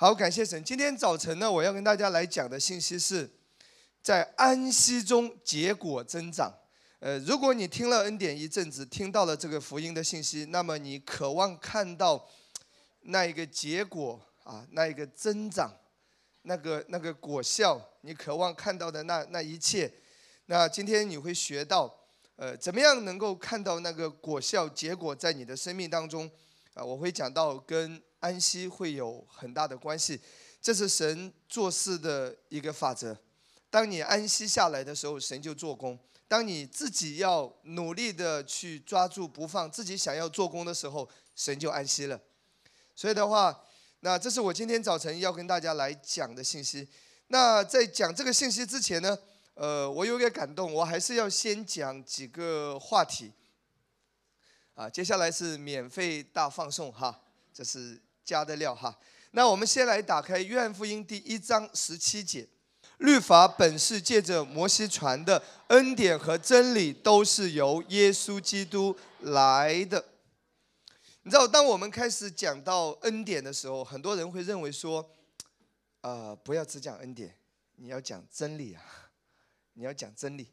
好，感谢神。今天早晨呢，我要跟大家来讲的信息是，在安息中结果增长。呃，如果你听了恩典一阵子，听到了这个福音的信息，那么你渴望看到那一个结果啊，那一个增长，那个那个果效，你渴望看到的那那一切，那今天你会学到，呃，怎么样能够看到那个果效结果在你的生命当中啊？我会讲到跟。安息会有很大的关系，这是神做事的一个法则。当你安息下来的时候，神就做工；当你自己要努力的去抓住不放，自己想要做工的时候，神就安息了。所以的话，那这是我今天早晨要跟大家来讲的信息。那在讲这个信息之前呢，呃，我有点感动，我还是要先讲几个话题。啊，接下来是免费大放送哈，这是。加的料哈，那我们先来打开约翰福音第一章十七节，律法本是借着摩西传的，恩典和真理都是由耶稣基督来的。你知道，当我们开始讲到恩典的时候，很多人会认为说，呃，不要只讲恩典，你要讲真理啊，你要讲真理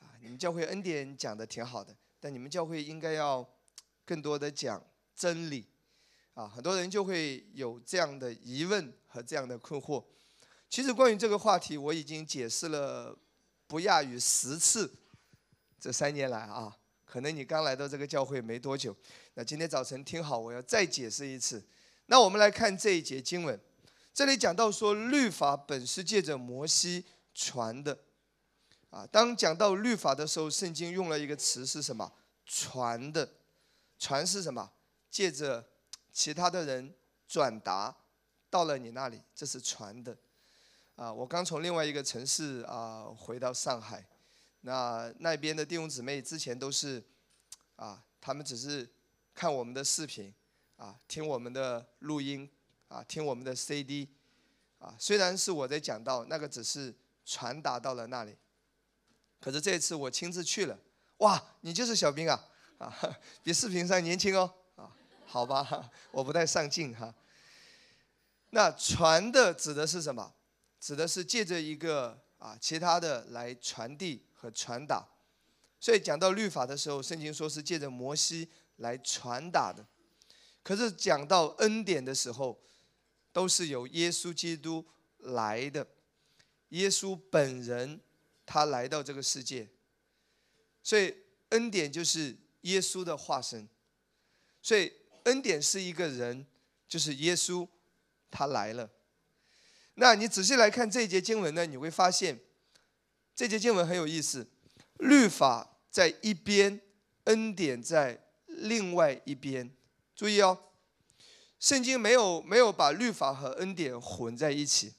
啊。你们教会恩典讲的挺好的，但你们教会应该要更多的讲真理。啊，很多人就会有这样的疑问和这样的困惑。其实关于这个话题，我已经解释了不亚于十次。这三年来啊，可能你刚来到这个教会没多久。那今天早晨听好，我要再解释一次。那我们来看这一节经文，这里讲到说，律法本是借着摩西传的。啊，当讲到律法的时候，圣经用了一个词是什么？传的。传是什么？借着。其他的人转达到了你那里，这是传的。啊，我刚从另外一个城市啊回到上海，那那边的弟兄姊妹之前都是啊，他们只是看我们的视频啊，听我们的录音啊，听我们的 CD 啊。虽然是我在讲到，那个只是传达到了那里，可是这次我亲自去了，哇，你就是小兵啊啊，比视频上年轻哦。啊好吧，我不太上进哈。那传的指的是什么？指的是借着一个啊其他的来传递和传达。所以讲到律法的时候，圣经说是借着摩西来传达的。可是讲到恩典的时候，都是由耶稣基督来的。耶稣本人他来到这个世界，所以恩典就是耶稣的化身。所以。恩典是一个人，就是耶稣，他来了。那你仔细来看这一节经文呢，你会发现，这节经文很有意思。律法在一边，恩典在另外一边。注意哦，圣经没有没有把律法和恩典混在一起，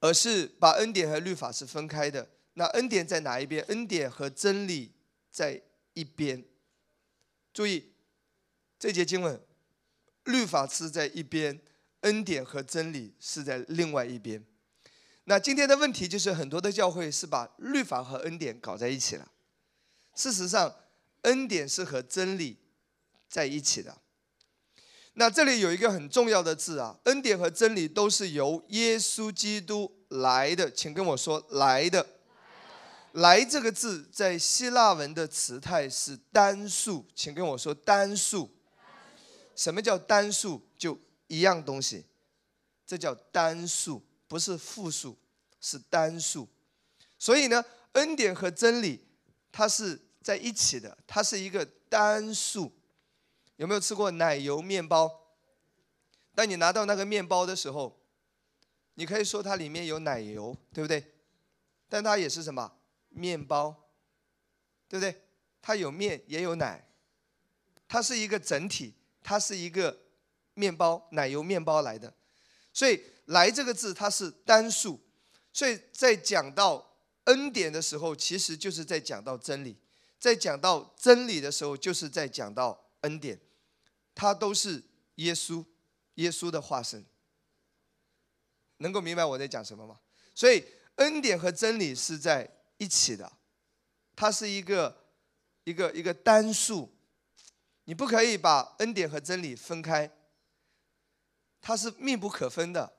而是把恩典和律法是分开的。那恩典在哪一边？恩典和真理在一边。注意。这节经文，律法是在一边，恩典和真理是在另外一边。那今天的问题就是，很多的教会是把律法和恩典搞在一起了。事实上，恩典是和真理在一起的。那这里有一个很重要的字啊，恩典和真理都是由耶稣基督来的，请跟我说来的。来这个字在希腊文的词态是单数，请跟我说单数。什么叫单数？就一样东西，这叫单数，不是复数，是单数。所以呢，恩典和真理它是在一起的，它是一个单数。有没有吃过奶油面包？当你拿到那个面包的时候，你可以说它里面有奶油，对不对？但它也是什么？面包，对不对？它有面也有奶，它是一个整体。它是一个面包，奶油面包来的，所以“来”这个字它是单数，所以在讲到恩典的时候，其实就是在讲到真理；在讲到真理的时候，就是在讲到恩典，它都是耶稣，耶稣的化身。能够明白我在讲什么吗？所以恩典和真理是在一起的，它是一个一个一个单数。你不可以把恩典和真理分开，它是密不可分的。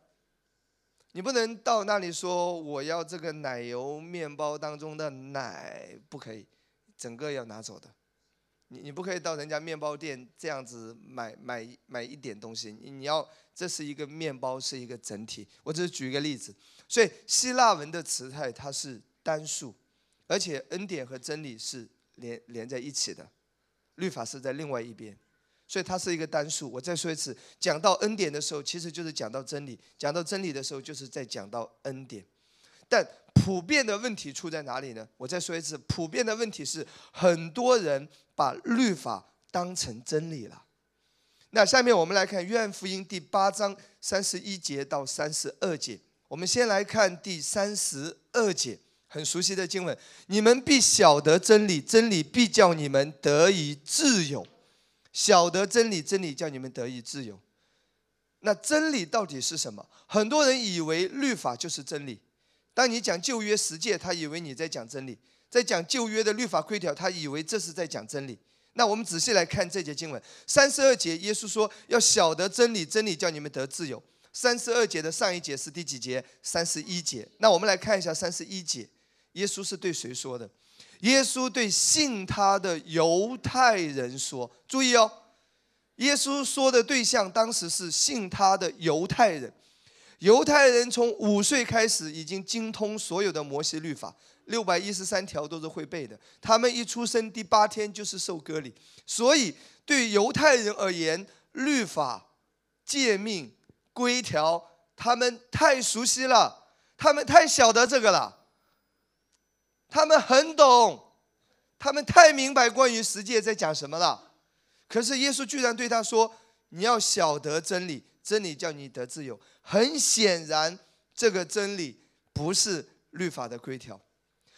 你不能到那里说我要这个奶油面包当中的奶，不可以，整个要拿走的。你你不可以到人家面包店这样子买买买一点东西，你要这是一个面包是一个整体。我只是举一个例子，所以希腊文的词态它是单数，而且恩典和真理是连连在一起的，律法是在另外一边，所以它是一个单数。我再说一次，讲到恩典的时候，其实就是讲到真理；讲到真理的时候，就是在讲到恩典。但普遍的问题出在哪里呢？我再说一次，普遍的问题是很多人把律法当成真理了。那下面我们来看约翰福音第八章三十一节到三十二节。我们先来看第三十二节，很熟悉的经文：你们必晓得真理，真理必叫你们得以自由。晓得真理，真理叫你们得以自由。那真理到底是什么？很多人以为律法就是真理。当你讲旧约十诫，他以为你在讲真理；在讲旧约的律法规条，他以为这是在讲真理。那我们仔细来看这节经文，三十二节，耶稣说要晓得真理，真理叫你们得自由。三十二节的上一节是第几节？三十一节。那我们来看一下三十一节，耶稣是对谁说的？耶稣对信他的犹太人说。注意哦，耶稣说的对象当时是信他的犹太人。犹太人从五岁开始已经精通所有的摩西律法，六百一十三条都是会背的。他们一出生第八天就是受割礼，所以对犹太人而言，律法、诫命、规条，他们太熟悉了，他们太晓得这个了，他们很懂，他们太明白关于十诫在讲什么了。可是耶稣居然对他说：“你要晓得真理。”真理叫你得自由，很显然，这个真理不是律法的规条。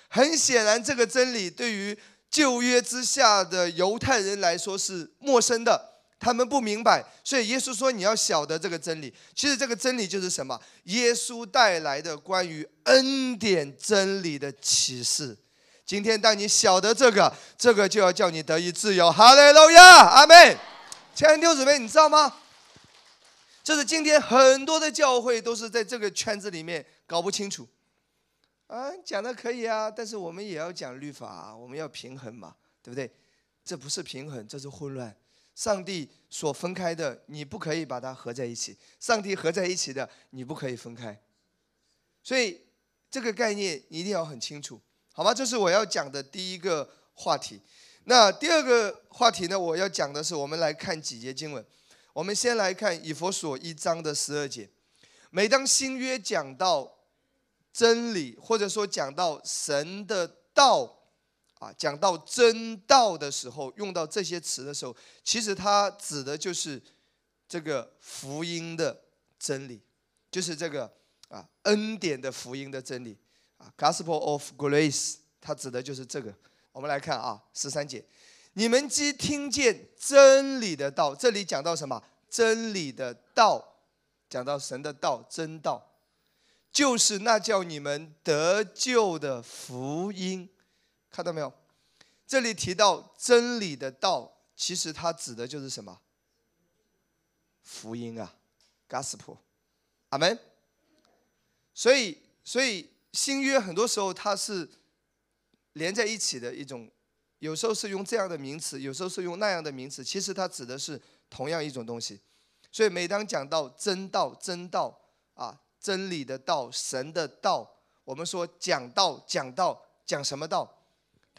很显然，这个真理对于旧约之下的犹太人来说是陌生的，他们不明白。所以耶稣说：“你要晓得这个真理。”其实这个真理就是什么？耶稣带来的关于恩典真理的启示。今天，当你晓得这个，这个就要叫你得以自由。哈利路亚，阿门。亲爱的弟兄姊妹，你知道吗？就是今天很多的教会都是在这个圈子里面搞不清楚，啊，讲的可以啊，但是我们也要讲律法，我们要平衡嘛，对不对？这不是平衡，这是混乱。上帝所分开的，你不可以把它合在一起；上帝合在一起的，你不可以分开。所以这个概念一定要很清楚，好吗？这是我要讲的第一个话题。那第二个话题呢？我要讲的是，我们来看几节经文。我们先来看以佛所一章的十二节。每当新约讲到真理，或者说讲到神的道，啊，讲到真道的时候，用到这些词的时候，其实它指的就是这个福音的真理，就是这个啊恩典的福音的真理啊，Gospel of Grace，它指的就是这个。我们来看啊，十三节。你们既听见真理的道，这里讲到什么？真理的道，讲到神的道，真道，就是那叫你们得救的福音。看到没有？这里提到真理的道，其实它指的就是什么？福音啊，Gospel，阿门。所以，所以新约很多时候它是连在一起的一种。有时候是用这样的名词，有时候是用那样的名词，其实它指的是同样一种东西。所以每当讲到真道、真道啊，真理的道、神的道，我们说讲道、讲道、讲什么道，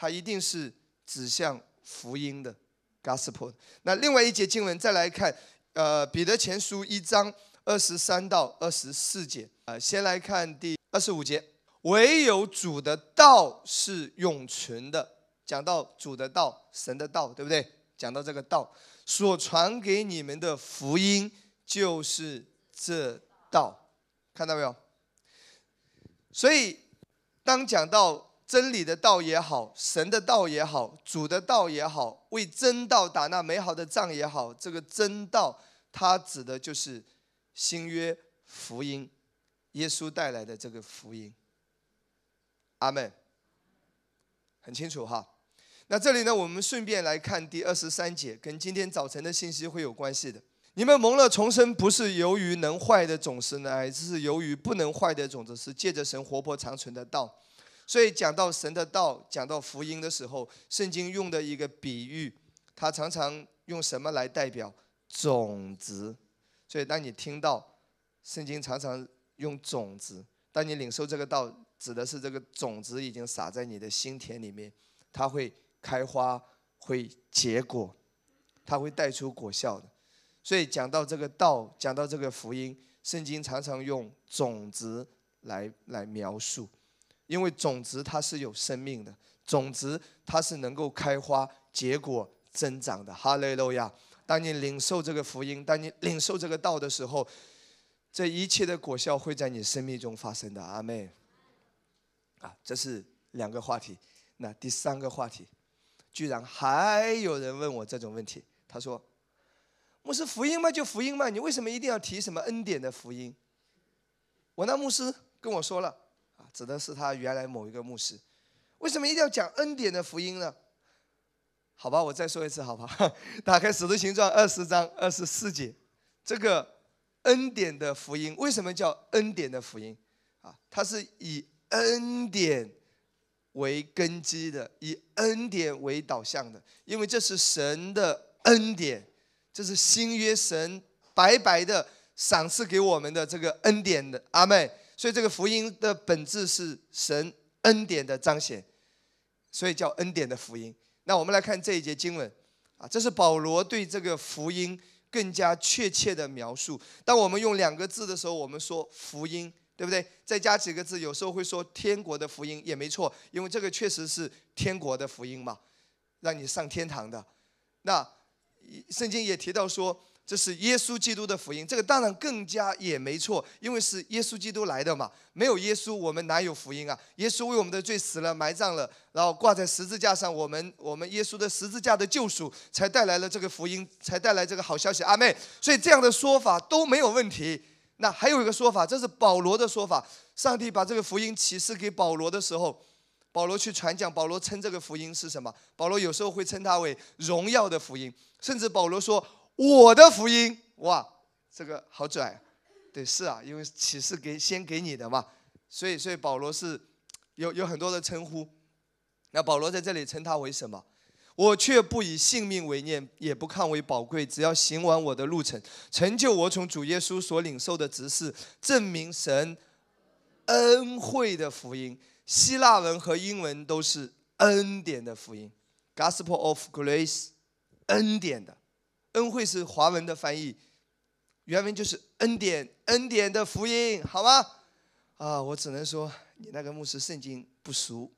它一定是指向福音的 gospel。那另外一节经文再来看，呃，彼得前书一章二十三到二十四节，呃，先来看第二十五节，唯有主的道是永存的。讲到主的道，神的道，对不对？讲到这个道，所传给你们的福音就是这道，看到没有？所以，当讲到真理的道也好，神的道也好，主的道也好，为真道打那美好的仗也好，这个真道，它指的就是新约福音，耶稣带来的这个福音。阿门。很清楚哈。那这里呢，我们顺便来看第二十三节，跟今天早晨的信息会有关系的。你们蒙了重生，不是由于能坏的种子，乃是由于不能坏的种子，是借着神活泼长存的道。所以讲到神的道，讲到福音的时候，圣经用的一个比喻，它常常用什么来代表种子？所以当你听到圣经常常用种子，当你领受这个道，指的是这个种子已经撒在你的心田里面，它会开花，会结果，它会带出果效的。所以讲到这个道，讲到这个福音，圣经常常用种子来来描述，因为种子它是有生命的，种子它是能够开花结果增长的。哈利路亚！当你领受这个福音，当你领受这个道的时候，这一切的果效会在你生命中发生的。阿妹，啊，这是两个话题。那第三个话题，居然还有人问我这种问题，他说。牧师，福音嘛就福音嘛，你为什么一定要提什么恩典的福音？我那牧师跟我说了，指的是他原来某一个牧师，为什么一定要讲恩典的福音呢？好吧，我再说一次，好吧，打开《使徒行传》二十章二十四节，这个恩典的福音为什么叫恩典的福音？啊，它是以恩典为根基的，以恩典为导向的，因为这是神的恩典。这是新约神白白的赏赐给我们的这个恩典的阿妹，所以这个福音的本质是神恩典的彰显，所以叫恩典的福音。那我们来看这一节经文啊，这是保罗对这个福音更加确切的描述。当我们用两个字的时候，我们说福音，对不对？再加几个字，有时候会说天国的福音也没错，因为这个确实是天国的福音嘛，让你上天堂的。那。圣经也提到说，这是耶稣基督的福音。这个当然更加也没错，因为是耶稣基督来的嘛。没有耶稣，我们哪有福音啊？耶稣为我们的罪死了，埋葬了，然后挂在十字架上。我们我们耶稣的十字架的救赎，才带来了这个福音，才带来这个好消息。阿妹，所以这样的说法都没有问题。那还有一个说法，这是保罗的说法。上帝把这个福音启示给保罗的时候，保罗去传讲，保罗称这个福音是什么？保罗有时候会称它为荣耀的福音。甚至保罗说：“我的福音，哇，这个好拽，对，是啊，因为启示给先给你的嘛，所以所以保罗是有有很多的称呼。那保罗在这里称他为什么？我却不以性命为念，也不看为宝贵，只要行完我的路程，成就我从主耶稣所领受的职事，证明神恩惠的福音。希腊文和英文都是恩典的福音，Gospel of Grace。”恩典的，恩惠是华文的翻译，原文就是恩典，恩典的福音，好吗？啊，我只能说你那个牧师圣经不熟。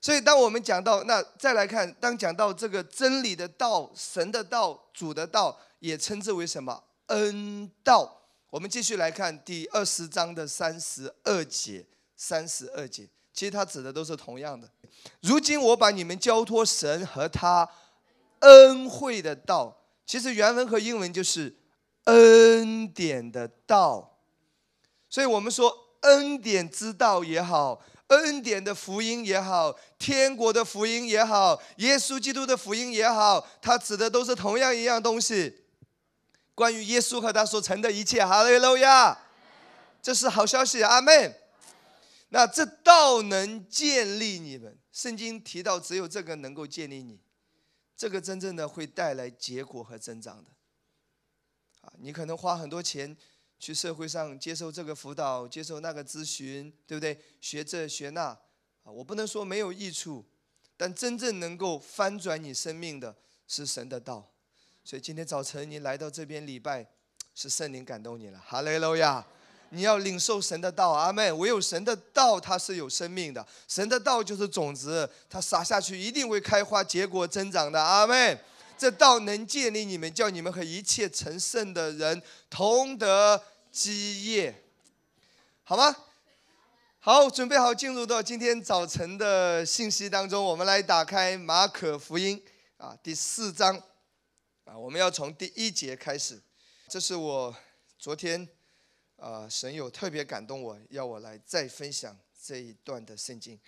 所以当我们讲到那再来看，当讲到这个真理的道、神的道、主的道，也称之为什么恩道？我们继续来看第二十章的三十二节，三十二节，其实它指的都是同样的。如今我把你们交托神和他。恩惠的道，其实原文和英文就是恩典的道，所以我们说恩典之道也好，恩典的福音也好，天国的福音也好，耶稣基督的福音也好，它指的都是同样一样东西，关于耶稣和他所成的一切。哈利路亚，这是好消息，阿门。那这道能建立你们，圣经提到只有这个能够建立你。这个真正的会带来结果和增长的，啊，你可能花很多钱去社会上接受这个辅导，接受那个咨询，对不对？学这学那，啊，我不能说没有益处，但真正能够翻转你生命的是神的道。所以今天早晨你来到这边礼拜，是圣灵感动你了，哈利路亚。你要领受神的道，阿妹，唯有神的道，它是有生命的。神的道就是种子，它撒下去一定会开花结果增长的，阿妹。这道能建立你们，叫你们和一切成圣的人同得基业，好吗？好，准备好进入到今天早晨的信息当中，我们来打开马可福音啊第四章啊，我们要从第一节开始。这是我昨天。啊，神有特别感动我，要我来再分享这一段的圣经。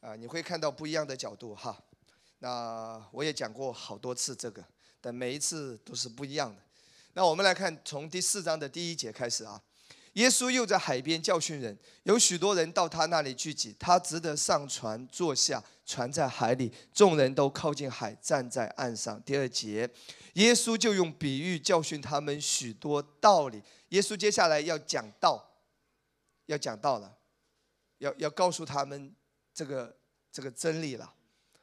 啊，你会看到不一样的角度哈。那我也讲过好多次这个，但每一次都是不一样的。那我们来看从第四章的第一节开始啊。耶稣又在海边教训人，有许多人到他那里聚集，他只得上船坐下，船在海里，众人都靠近海，站在岸上。第二节，耶稣就用比喻教训他们许多道理。耶稣接下来要讲道，要讲道了，要要告诉他们这个这个真理了。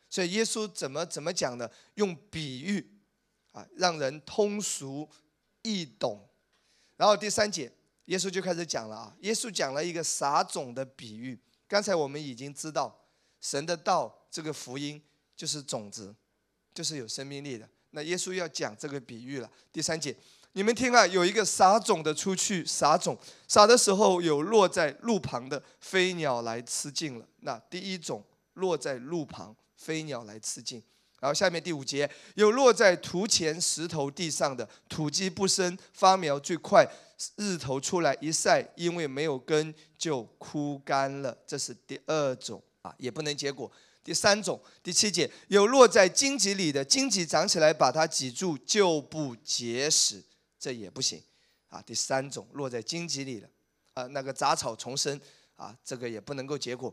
所以耶稣怎么怎么讲呢？用比喻啊，让人通俗易懂。然后第三节。耶稣就开始讲了啊！耶稣讲了一个撒种的比喻。刚才我们已经知道，神的道这个福音就是种子，就是有生命力的。那耶稣要讲这个比喻了。第三节，你们听啊，有一个撒种的出去撒种，撒的时候有落在路旁的，飞鸟来吃尽了。那第一种落在路旁，飞鸟来吃尽。然后下面第五节，有落在土前石头地上的，土基不深，发苗最快。日头出来一晒，因为没有根就枯干了，这是第二种啊，也不能结果。第三种，第七节有落在荆棘里的，荆棘长起来把它挤住就不结实，这也不行啊。第三种落在荆棘里的，啊，那个杂草丛生啊，这个也不能够结果。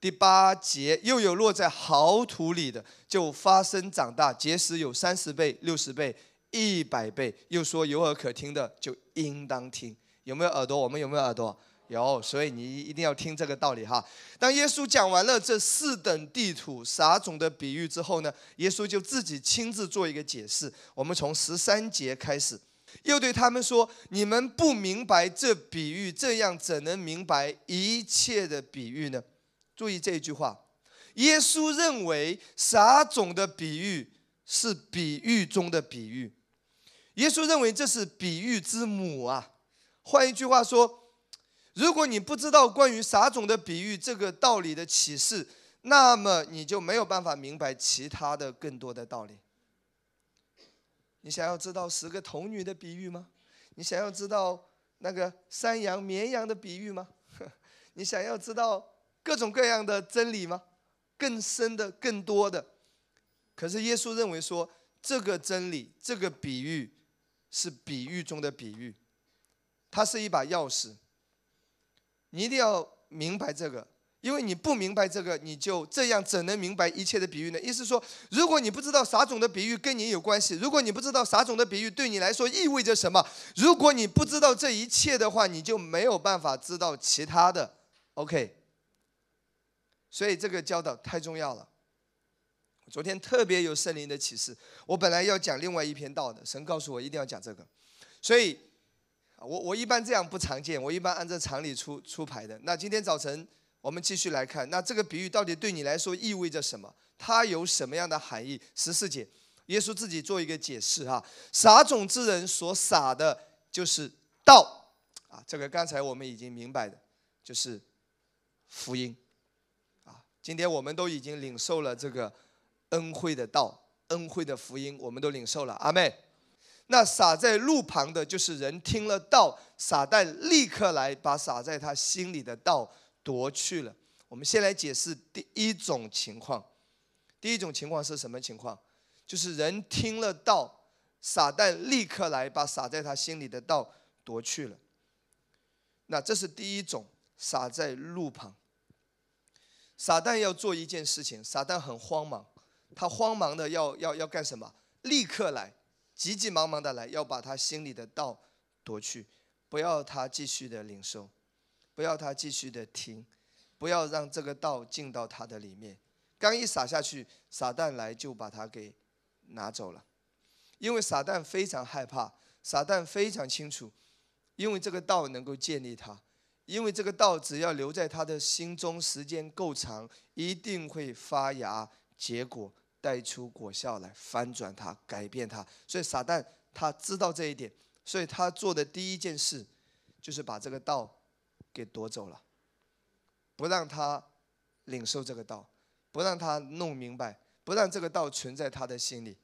第八节又有落在好土里的，就发生长大，结实有三十倍、六十倍。一百倍，又说有耳可听的就应当听，有没有耳朵？我们有没有耳朵？有，所以你一定要听这个道理哈。当耶稣讲完了这四等地土撒种的比喻之后呢，耶稣就自己亲自做一个解释。我们从十三节开始，又对他们说：“你们不明白这比喻，这样怎能明白一切的比喻呢？”注意这一句话，耶稣认为撒种的比喻是比喻中的比喻。耶稣认为这是比喻之母啊。换一句话说，如果你不知道关于撒种的比喻这个道理的启示，那么你就没有办法明白其他的更多的道理。你想要知道十个童女的比喻吗？你想要知道那个山羊、绵羊的比喻吗？你想要知道各种各样的真理吗？更深的、更多的。可是耶稣认为说，这个真理、这个比喻。是比喻中的比喻，它是一把钥匙。你一定要明白这个，因为你不明白这个，你就这样怎能明白一切的比喻呢？意思说，如果你不知道撒种的比喻跟你有关系，如果你不知道撒种的比喻对你来说意味着什么，如果你不知道这一切的话，你就没有办法知道其他的。OK，所以这个教导太重要了。昨天特别有圣灵的启示，我本来要讲另外一篇道的，神告诉我一定要讲这个，所以，我我一般这样不常见，我一般按照常理出出牌的。那今天早晨我们继续来看，那这个比喻到底对你来说意味着什么？它有什么样的含义？十四节，耶稣自己做一个解释哈，撒种之人所撒的就是道啊，这个刚才我们已经明白的，就是福音啊，今天我们都已经领受了这个。恩惠的道，恩惠的福音，我们都领受了，阿妹。那撒在路旁的，就是人听了道，撒旦立刻来把撒在他心里的道夺去了。我们先来解释第一种情况。第一种情况是什么情况？就是人听了道，撒旦立刻来把撒在他心里的道夺去了。那这是第一种，撒在路旁。撒旦要做一件事情，撒旦很慌忙。他慌忙的要要要干什么？立刻来，急急忙忙的来，要把他心里的道夺去，不要他继续的领受，不要他继续的听，不要让这个道进到他的里面。刚一撒下去，撒旦来就把他给拿走了，因为撒旦非常害怕，撒旦非常清楚，因为这个道能够建立他，因为这个道只要留在他的心中时间够长，一定会发芽结果。带出果效来，翻转它，改变它。所以撒旦他知道这一点，所以他做的第一件事，就是把这个道给夺走了，不让他领受这个道，不让他弄明白，不让这个道存在他的心里。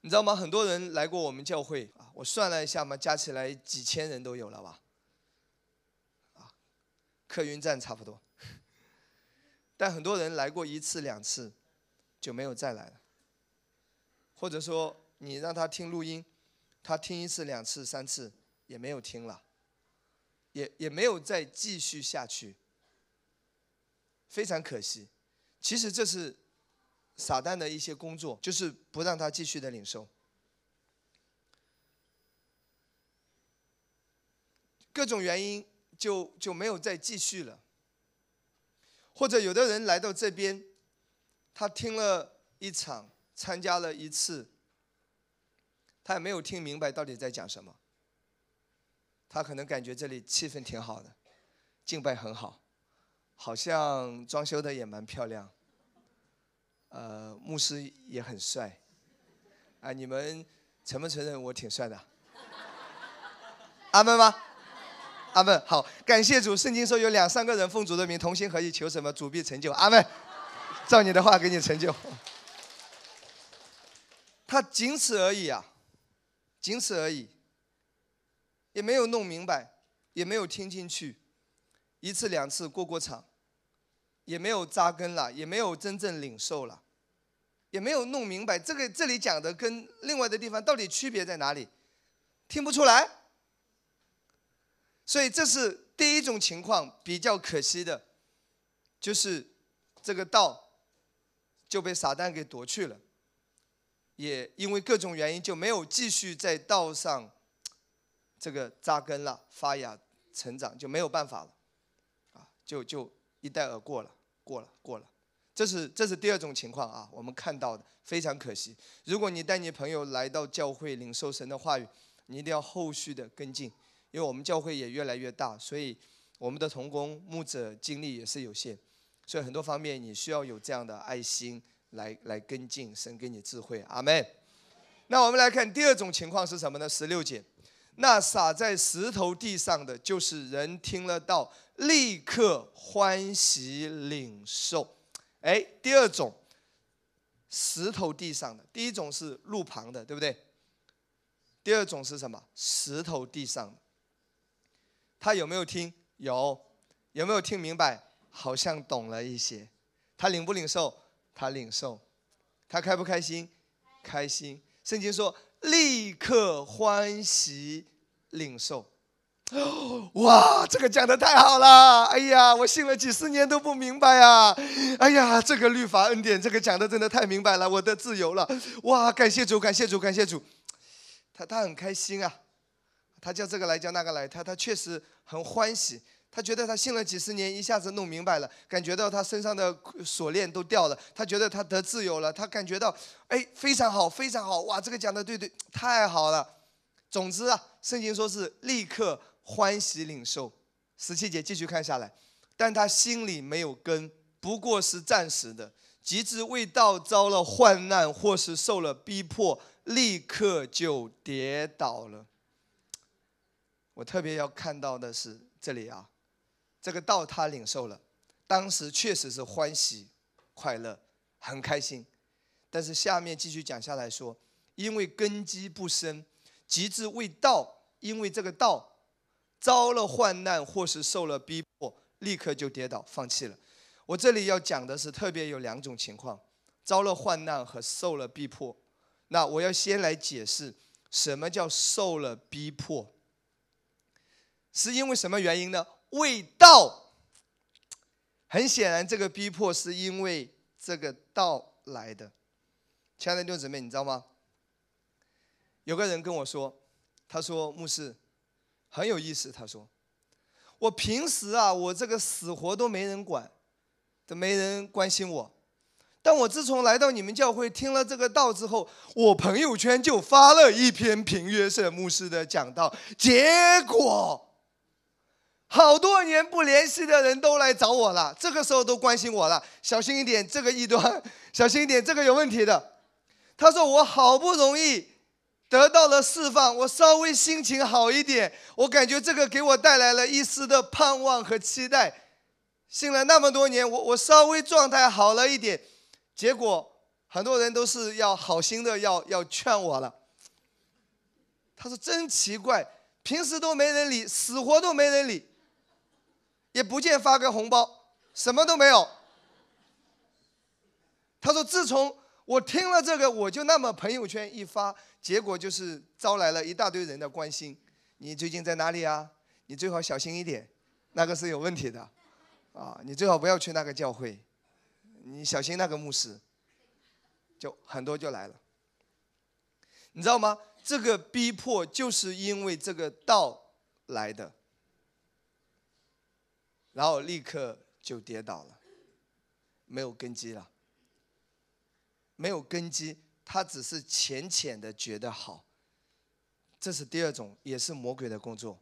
你知道吗？很多人来过我们教会啊，我算了一下嘛，加起来几千人都有了吧？啊，客运站差不多。但很多人来过一次两次。就没有再来了，或者说你让他听录音，他听一次、两次、三次也没有听了，也也没有再继续下去，非常可惜。其实这是撒旦的一些工作，就是不让他继续的领受。各种原因就就没有再继续了，或者有的人来到这边，他听了一场，参加了一次，他也没有听明白到底在讲什么。他可能感觉这里气氛挺好的，敬拜很好，好像装修的也蛮漂亮，呃，牧师也很帅，啊，你们承不承认我挺帅的？阿门吗？阿门，好，感谢主。圣经说有两三个人奉主的名同心合意求什么，主必成就。阿门，照你的话给你成就。他仅此而已啊，仅此而已，也没有弄明白，也没有听进去，一次两次过过场，也没有扎根了，也没有真正领受了，也没有弄明白这个这里讲的跟另外的地方到底区别在哪里，听不出来。所以这是第一种情况，比较可惜的，就是这个道就被撒旦给夺去了，也因为各种原因就没有继续在道上这个扎根了、发芽、成长，就没有办法了，啊，就就一带而过了，过了，过了。这是这是第二种情况啊，我们看到的非常可惜。如果你带你朋友来到教会领受神的话语，你一定要后续的跟进。因为我们教会也越来越大，所以我们的童工牧者精力也是有限，所以很多方面你需要有这样的爱心来来跟进，神给你智慧，阿门。那我们来看第二种情况是什么呢？十六节，那撒在石头地上的，就是人听了道，立刻欢喜领受。哎，第二种石头地上的，第一种是路旁的，对不对？第二种是什么？石头地上的。他有没有听？有，有没有听明白？好像懂了一些。他领不领受？他领受。他开不开心？开心。圣经说，立刻欢喜领受。哇，这个讲的太好了！哎呀，我信了几十年都不明白啊！哎呀，这个律法恩典，这个讲的真的太明白了，我的自由了。哇，感谢主，感谢主，感谢主。他他很开心啊。他叫这个来，叫那个来，他他确实很欢喜。他觉得他信了几十年，一下子弄明白了，感觉到他身上的锁链都掉了。他觉得他得自由了，他感觉到，哎，非常好，非常好，哇，这个讲的对对，太好了。总之啊，圣经说是立刻欢喜领受。十七节继续看下来，但他心里没有根，不过是暂时的。即至未到遭了患难或是受了逼迫，立刻就跌倒了。我特别要看到的是这里啊，这个道他领受了，当时确实是欢喜、快乐、很开心。但是下面继续讲下来说，因为根基不深，极致未到，因为这个道遭了患难或是受了逼迫，立刻就跌倒放弃了。我这里要讲的是特别有两种情况：遭了患难和受了逼迫。那我要先来解释什么叫受了逼迫。是因为什么原因呢？未到。很显然，这个逼迫是因为这个道来的。亲爱的弟兄姊妹，你知道吗？有个人跟我说，他说牧师很有意思。他说，我平时啊，我这个死活都没人管，都没人关心我。但我自从来到你们教会，听了这个道之后，我朋友圈就发了一篇平约瑟牧师的讲道，结果。好多年不联系的人都来找我了，这个时候都关心我了，小心一点，这个异端，小心一点，这个有问题的。他说我好不容易得到了释放，我稍微心情好一点，我感觉这个给我带来了一丝的盼望和期待。信了那么多年，我我稍微状态好了一点，结果很多人都是要好心的要要劝我了。他说真奇怪，平时都没人理，死活都没人理。也不见发个红包，什么都没有。他说：“自从我听了这个，我就那么朋友圈一发，结果就是招来了一大堆人的关心。你最近在哪里啊？你最好小心一点，那个是有问题的，啊，你最好不要去那个教会，你小心那个牧师，就很多就来了。你知道吗？这个逼迫就是因为这个道来的，然后立刻就跌倒了，没有根基了。没有根基，他只是浅浅的觉得好，这是第二种，也是魔鬼的工作。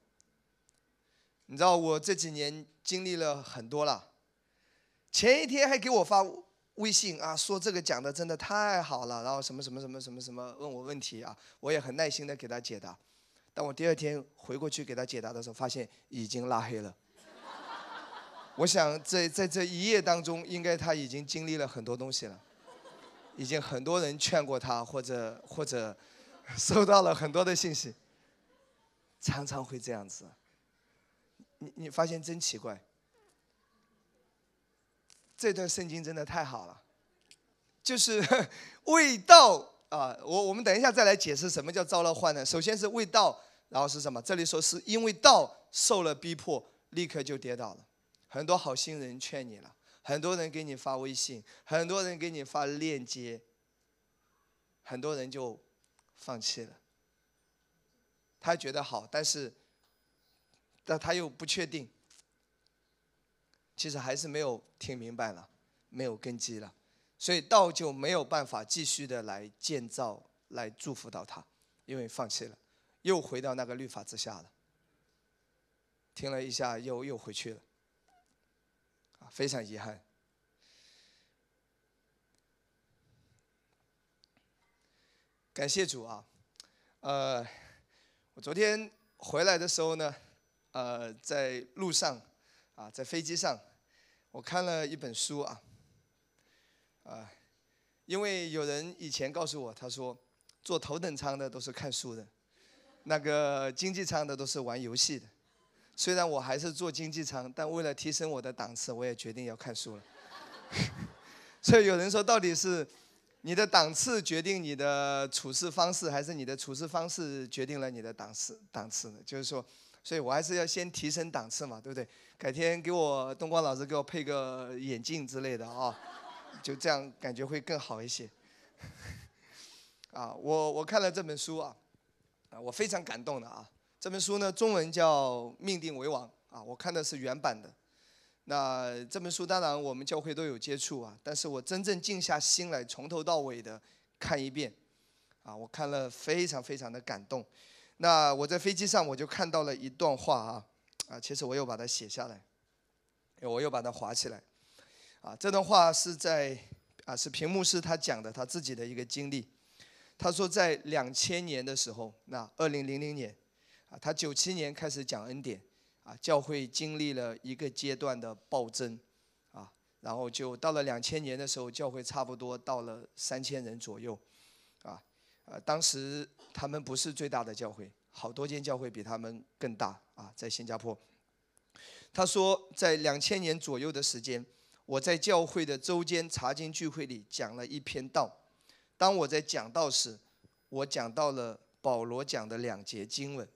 你知道我这几年经历了很多了，前一天还给我发微信啊，说这个讲的真的太好了，然后什么什么什么什么什么问我问题啊，我也很耐心的给他解答。但我第二天回过去给他解答的时候，发现已经拉黑了。我想在在这一夜当中，应该他已经经历了很多东西了。已经很多人劝过他，或者或者 收到了很多的信息，常常会这样子。你你发现真奇怪，这段圣经真的太好了，就是 未到啊，我我们等一下再来解释什么叫遭了患难。首先是未到，然后是什么？这里说是因为道受了逼迫，立刻就跌倒了。很多好心人劝你了。很多人给你发微信，很多人给你发链接，很多人就放弃了。他觉得好，但是，但他又不确定。其实还是没有听明白了，没有根基了，所以道就没有办法继续的来建造、来祝福到他，因为放弃了，又回到那个律法之下了。听了一下，又又回去了。非常遗憾。感谢主啊，呃，我昨天回来的时候呢，呃，在路上啊，在飞机上，我看了一本书啊，啊，因为有人以前告诉我，他说坐头等舱的都是看书的，那个经济舱的都是玩游戏的。虽然我还是坐经济舱，但为了提升我的档次，我也决定要看书了。所以有人说，到底是你的档次决定你的处事方式，还是你的处事方式决定了你的档次？档次呢？就是说，所以我还是要先提升档次嘛，对不对？改天给我东光老师给我配个眼镜之类的啊，就这样感觉会更好一些。啊，我我看了这本书啊，啊，我非常感动的啊。这本书呢，中文叫《命定为王》啊，我看的是原版的。那这本书当然我们教会都有接触啊，但是我真正静下心来，从头到尾的看一遍，啊，我看了非常非常的感动。那我在飞机上我就看到了一段话啊，啊，其实我又把它写下来，我又把它划起来，啊，这段话是在啊是屏幕师他讲的他自己的一个经历，他说在两千年的时候，那二零零零年。啊，他九七年开始讲恩典，啊，教会经历了一个阶段的暴增，啊，然后就到了两千年的时候，教会差不多到了三千人左右，啊，呃，当时他们不是最大的教会，好多间教会比他们更大，啊，在新加坡。他说，在两千年左右的时间，我在教会的周间查经聚会里讲了一篇道，当我在讲道时，我讲到了保罗讲的两节经文。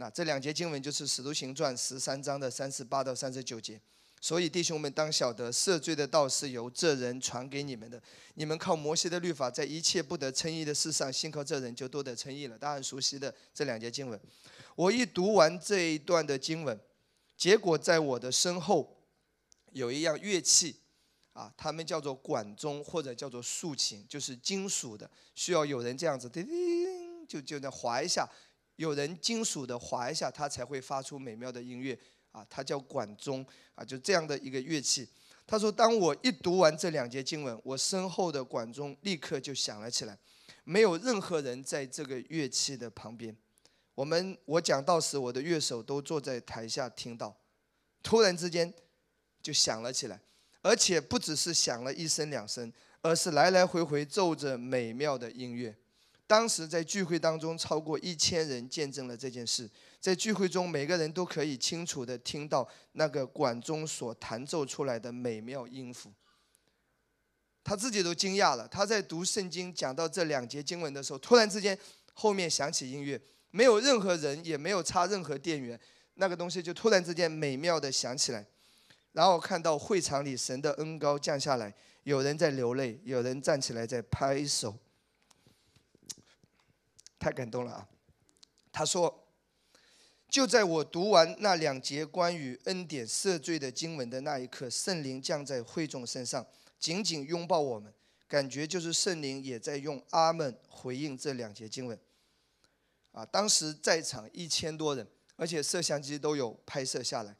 那这两节经文就是《使徒行传》十三章的三十八到三十九节，所以弟兄们当晓得赦罪的道是由这人传给你们的。你们靠摩西的律法，在一切不得称义的事上，信靠这人就都得称义了。大家很熟悉的这两节经文，我一读完这一段的经文，结果在我的身后有一样乐器，啊，他们叫做管钟或者叫做竖琴，就是金属的，需要有人这样子叮叮，就就那划一下。有人金属的划一下，它才会发出美妙的音乐啊！它叫管钟啊，就这样的一个乐器。他说：“当我一读完这两节经文，我身后的管钟立刻就响了起来，没有任何人在这个乐器的旁边。我们我讲到时，我的乐手都坐在台下听到，突然之间就响了起来，而且不只是响了一声两声，而是来来回回奏着美妙的音乐。”当时在聚会当中，超过一千人见证了这件事。在聚会中，每个人都可以清楚地听到那个管中所弹奏出来的美妙音符。他自己都惊讶了。他在读圣经讲到这两节经文的时候，突然之间后面响起音乐，没有任何人，也没有插任何电源，那个东西就突然之间美妙的响起来。然后看到会场里神的恩高降下来，有人在流泪，有人站起来在拍手，太感动了啊！他说。就在我读完那两节关于恩典赦罪的经文的那一刻，圣灵降在会众身上，紧紧拥抱我们，感觉就是圣灵也在用阿门回应这两节经文。啊，当时在场一千多人，而且摄像机都有拍摄下来，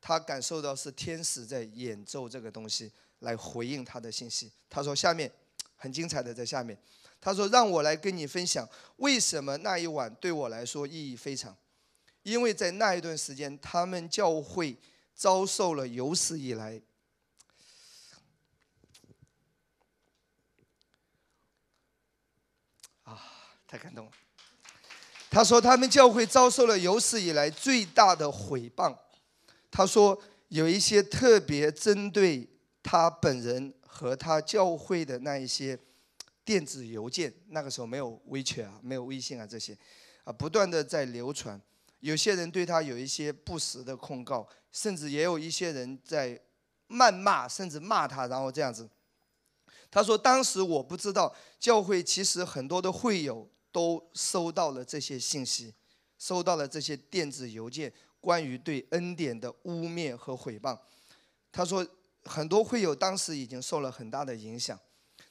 他感受到是天使在演奏这个东西来回应他的信息。他说：“下面很精彩的在下面，他说让我来跟你分享为什么那一晚对我来说意义非常。”因为在那一段时间，他们教会遭受了有史以来啊，太感动了。他说，他们教会遭受了有史以来最大的毁谤。他说，有一些特别针对他本人和他教会的那一些电子邮件，那个时候没有微缺啊，没有微信啊这些，啊，不断的在流传。有些人对他有一些不实的控告，甚至也有一些人在谩骂，甚至骂他，然后这样子。他说：“当时我不知道，教会其实很多的会友都收到了这些信息，收到了这些电子邮件，关于对恩典的污蔑和毁谤。”他说：“很多会友当时已经受了很大的影响。”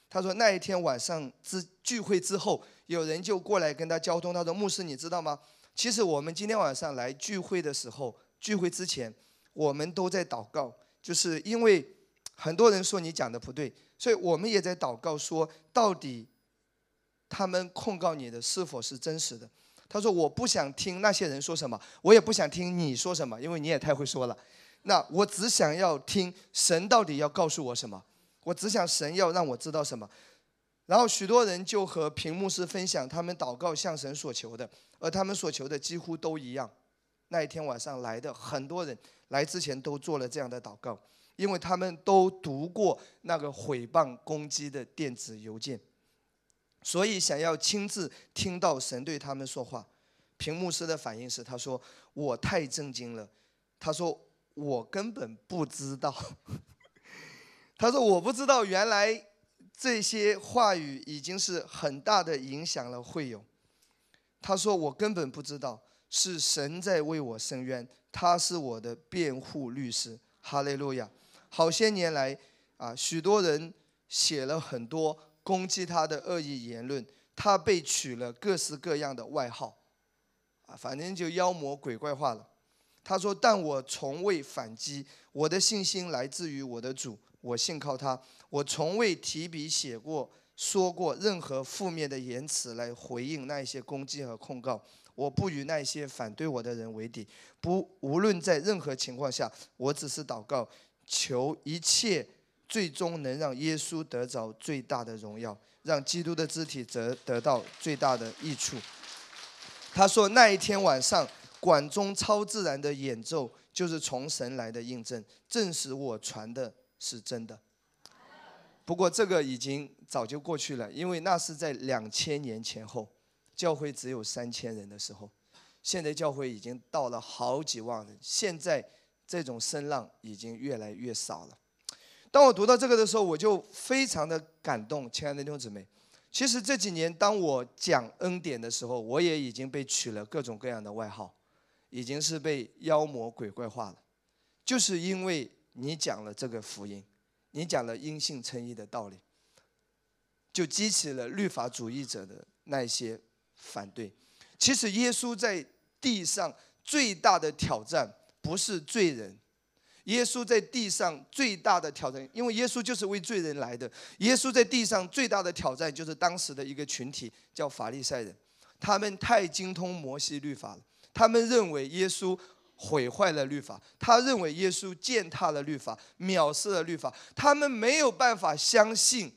他说：“那一天晚上之聚会之后，有人就过来跟他交通。他说：‘牧师，你知道吗？’”其实我们今天晚上来聚会的时候，聚会之前，我们都在祷告，就是因为很多人说你讲的不对，所以我们也在祷告，说到底他们控告你的是否是真实的？他说我不想听那些人说什么，我也不想听你说什么，因为你也太会说了。那我只想要听神到底要告诉我什么，我只想神要让我知道什么。然后许多人就和屏幕师分享他们祷告向神所求的，而他们所求的几乎都一样。那一天晚上来的很多人来之前都做了这样的祷告，因为他们都读过那个毁谤攻击的电子邮件，所以想要亲自听到神对他们说话。屏幕师的反应是：他说我太震惊了，他说我根本不知道，他说我不知道原来。这些话语已经是很大的影响了会友。他说：“我根本不知道是神在为我伸冤，他是我的辩护律师。”哈利路亚！好些年来啊，许多人写了很多攻击他的恶意言论，他被取了各式各样的外号，啊，反正就妖魔鬼怪化了。他说：“但我从未反击，我的信心来自于我的主，我信靠他。”我从未提笔写过、说过任何负面的言辞来回应那些攻击和控告。我不与那些反对我的人为敌。不，无论在任何情况下，我只是祷告，求一切最终能让耶稣得着最大的荣耀，让基督的肢体得得到最大的益处。他说，那一天晚上，管中超自然的演奏就是从神来的印证，证实我传的是真的。不过这个已经早就过去了，因为那是在两千年前后，教会只有三千人的时候，现在教会已经到了好几万人，现在这种声浪已经越来越少了。当我读到这个的时候，我就非常的感动，亲爱的弟兄姊妹。其实这几年当我讲恩典的时候，我也已经被取了各种各样的外号，已经是被妖魔鬼怪化了，就是因为你讲了这个福音。你讲了因信称义的道理，就激起了律法主义者的那些反对。其实耶稣在地上最大的挑战不是罪人，耶稣在地上最大的挑战，因为耶稣就是为罪人来的。耶稣在地上最大的挑战就是当时的一个群体叫法利赛人，他们太精通摩西律法了，他们认为耶稣。毁坏了律法，他认为耶稣践踏了律法，藐视了律法。他们没有办法相信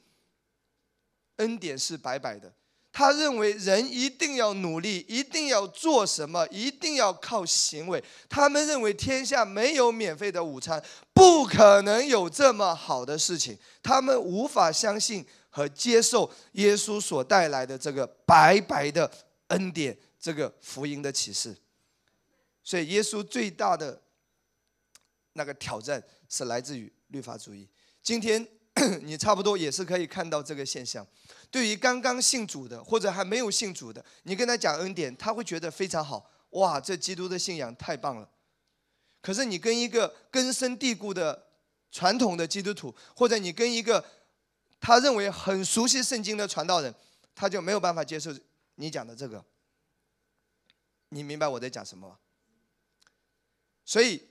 恩典是白白的，他认为人一定要努力，一定要做什么，一定要靠行为。他们认为天下没有免费的午餐，不可能有这么好的事情。他们无法相信和接受耶稣所带来的这个白白的恩典，这个福音的启示。所以，耶稣最大的那个挑战是来自于律法主义。今天 你差不多也是可以看到这个现象。对于刚刚信主的或者还没有信主的，你跟他讲恩典，他会觉得非常好。哇，这基督的信仰太棒了。可是你跟一个根深蒂固的传统的基督徒，或者你跟一个他认为很熟悉圣经的传道人，他就没有办法接受你讲的这个。你明白我在讲什么吗？所以。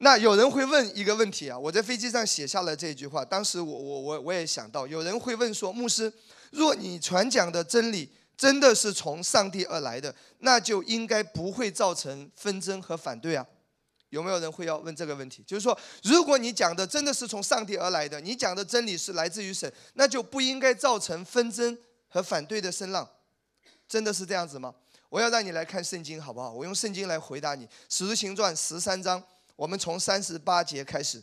那有人会问一个问题啊，我在飞机上写下了这句话。当时我我我我也想到，有人会问说，牧师，若你传讲的真理真的是从上帝而来的，那就应该不会造成纷争和反对啊？有没有人会要问这个问题？就是说，如果你讲的真的是从上帝而来的，你讲的真理是来自于神，那就不应该造成纷争和反对的声浪，真的是这样子吗？我要让你来看圣经，好不好？我用圣经来回答你，《使徒行传》十三章。我们从三十八节开始，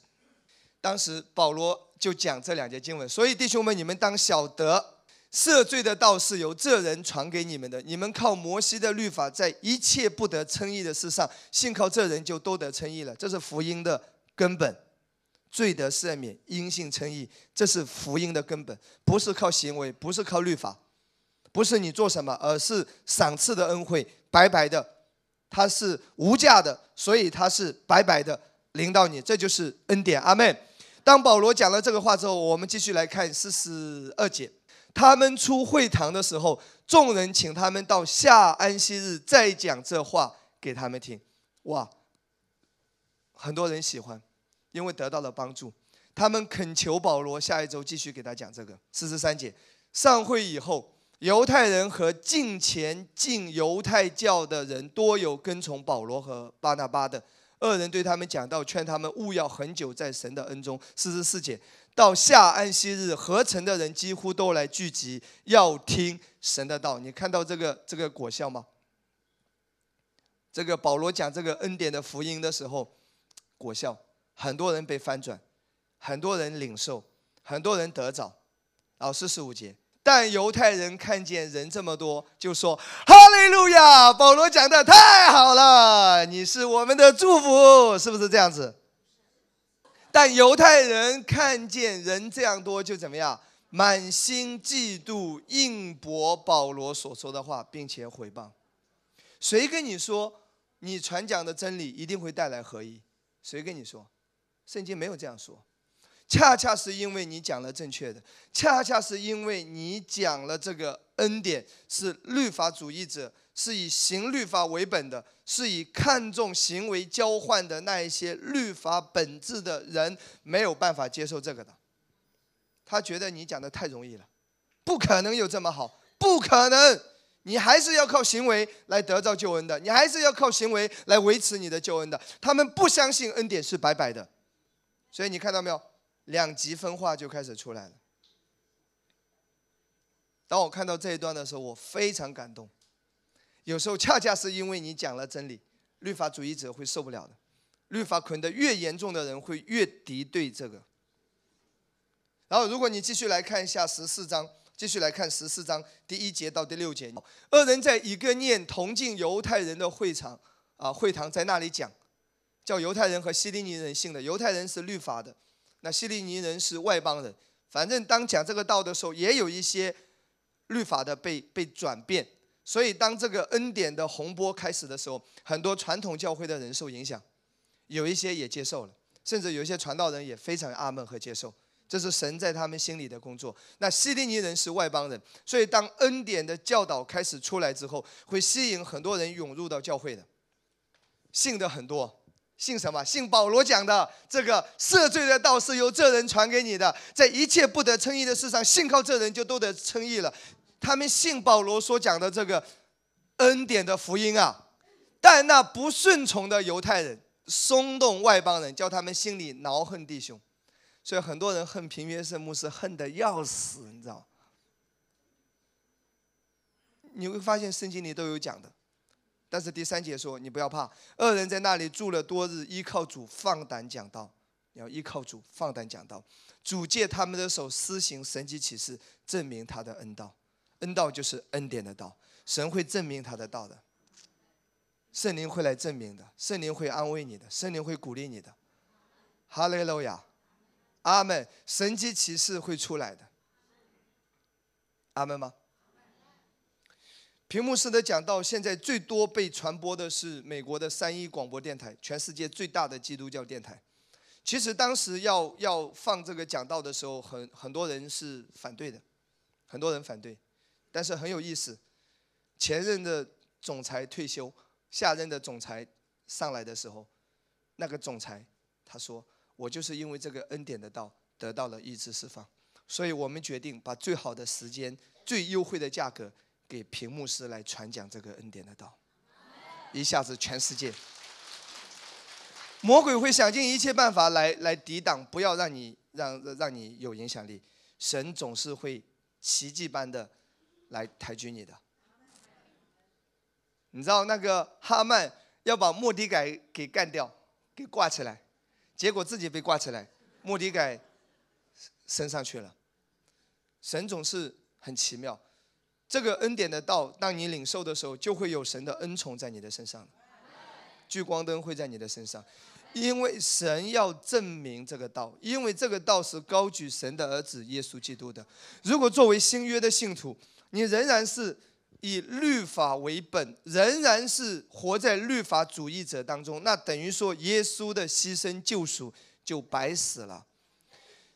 当时保罗就讲这两节经文。所以弟兄们，你们当晓得，赦罪的道是由这人传给你们的。你们靠摩西的律法，在一切不得称义的事上，信靠这人就都得称义了。这是福音的根本，罪得赦免，因信称义，这是福音的根本，不是靠行为，不是靠律法，不是你做什么，而是赏赐的恩惠，白白的。它是无价的，所以它是白白的临到你，这就是恩典。阿门。当保罗讲了这个话之后，我们继续来看四十二节。他们出会堂的时候，众人请他们到下安息日再讲这话给他们听。哇，很多人喜欢，因为得到了帮助。他们恳求保罗下一周继续给他讲这个。四十三节，上会以后。犹太人和近前进犹太教的人多有跟从保罗和巴拿巴的，二人对他们讲道，劝他们勿要很久在神的恩中。四十四节，到下安息日，合成的人几乎都来聚集，要听神的道。你看到这个这个果效吗？这个保罗讲这个恩典的福音的时候，果效，很多人被翻转，很多人领受，很多人得着。然后四十五节。但犹太人看见人这么多，就说：“哈利路亚！”保罗讲的太好了，你是我们的祝福，是不是这样子？但犹太人看见人这样多，就怎么样？满心嫉妒，应驳保罗所说的话，并且毁谤。谁跟你说你传讲的真理一定会带来合一？谁跟你说？圣经没有这样说。恰恰是因为你讲了正确的，恰恰是因为你讲了这个恩典是律法主义者是以行律法为本的，是以看重行为交换的那一些律法本质的人没有办法接受这个的，他觉得你讲的太容易了，不可能有这么好，不可能，你还是要靠行为来得到救恩的，你还是要靠行为来维持你的救恩的，他们不相信恩典是白白的，所以你看到没有？两极分化就开始出来了。当我看到这一段的时候，我非常感动。有时候恰恰是因为你讲了真理，律法主义者会受不了的。律法捆得越严重的人会越敌对这个。然后，如果你继续来看一下十四章，继续来看十四章第一节到第六节，二人在一个念同进犹太人的会场啊，会堂在那里讲，叫犹太人和希利尼人信的。犹太人是律法的。那希利尼人是外邦人，反正当讲这个道的时候，也有一些律法的被被转变。所以当这个恩典的洪波开始的时候，很多传统教会的人受影响，有一些也接受了，甚至有一些传道人也非常阿门和接受。这是神在他们心里的工作。那希利尼人是外邦人，所以当恩典的教导开始出来之后，会吸引很多人涌入到教会的，信的很多。信什么？信保罗讲的这个赦罪的道是由这人传给你的，在一切不得称义的事上，信靠这人就都得称义了。他们信保罗所讲的这个恩典的福音啊，但那不顺从的犹太人松动外邦人，叫他们心里恼恨弟兄，所以很多人恨平原圣牧师恨得要死，你知道你会发现圣经里都有讲的。但是第三节说，你不要怕，恶人在那里住了多日，依靠主放胆讲道。你要依靠主放胆讲道，主借他们的手施行神迹启示，证明他的恩道。恩道就是恩典的道，神会证明他的道的。圣灵会来证明的，圣灵会安慰你的，圣灵会鼓励你的。哈利路亚，阿门。神迹启示会出来的，阿门吗？屏幕式的讲道，现在最多被传播的是美国的三一广播电台，全世界最大的基督教电台。其实当时要要放这个讲道的时候，很很多人是反对的，很多人反对。但是很有意思，前任的总裁退休，下任的总裁上来的时候，那个总裁他说：“我就是因为这个恩典的道得到了一治释放，所以我们决定把最好的时间、最优惠的价格。”给屏幕师来传讲这个恩典的道，一下子全世界，魔鬼会想尽一切办法来来抵挡，不要让你让让你有影响力。神总是会奇迹般的来抬举你的。你知道那个哈曼要把莫迪改给干掉，给挂起来，结果自己被挂起来，莫迪改升上去了。神总是很奇妙。这个恩典的道，当你领受的时候，就会有神的恩宠在你的身上聚光灯会在你的身上，因为神要证明这个道，因为这个道是高举神的儿子耶稣基督的。如果作为新约的信徒，你仍然是以律法为本，仍然是活在律法主义者当中，那等于说耶稣的牺牲救赎就白死了。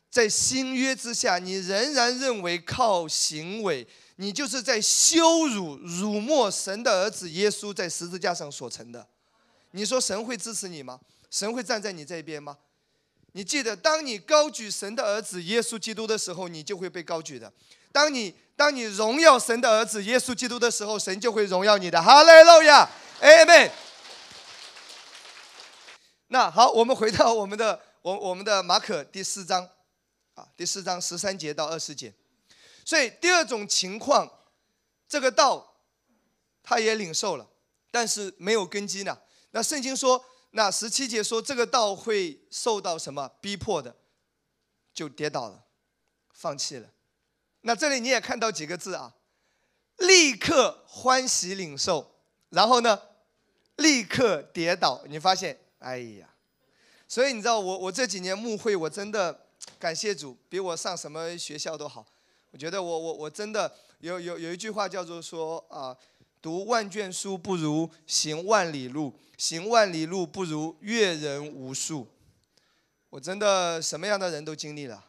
在新约之下，你仍然认为靠行为。你就是在羞辱、辱没神的儿子耶稣在十字架上所成的。你说神会支持你吗？神会站在你这边吗？你记得，当你高举神的儿子耶稣基督的时候，你就会被高举的；当你当你荣耀神的儿子耶稣基督的时候，神就会荣耀你的。哈利路亚，阿门。那好，我们回到我们的我我们的马可第四章，啊，第四章十三节到二十节。所以第二种情况，这个道他也领受了，但是没有根基呢。那圣经说，那十七节说这个道会受到什么逼迫的，就跌倒了，放弃了。那这里你也看到几个字啊，立刻欢喜领受，然后呢，立刻跌倒。你发现，哎呀，所以你知道我我这几年牧会，我真的感谢主，比我上什么学校都好。我觉得我我我真的有有有一句话叫做说啊，读万卷书不如行万里路，行万里路不如阅人无数。我真的什么样的人都经历了。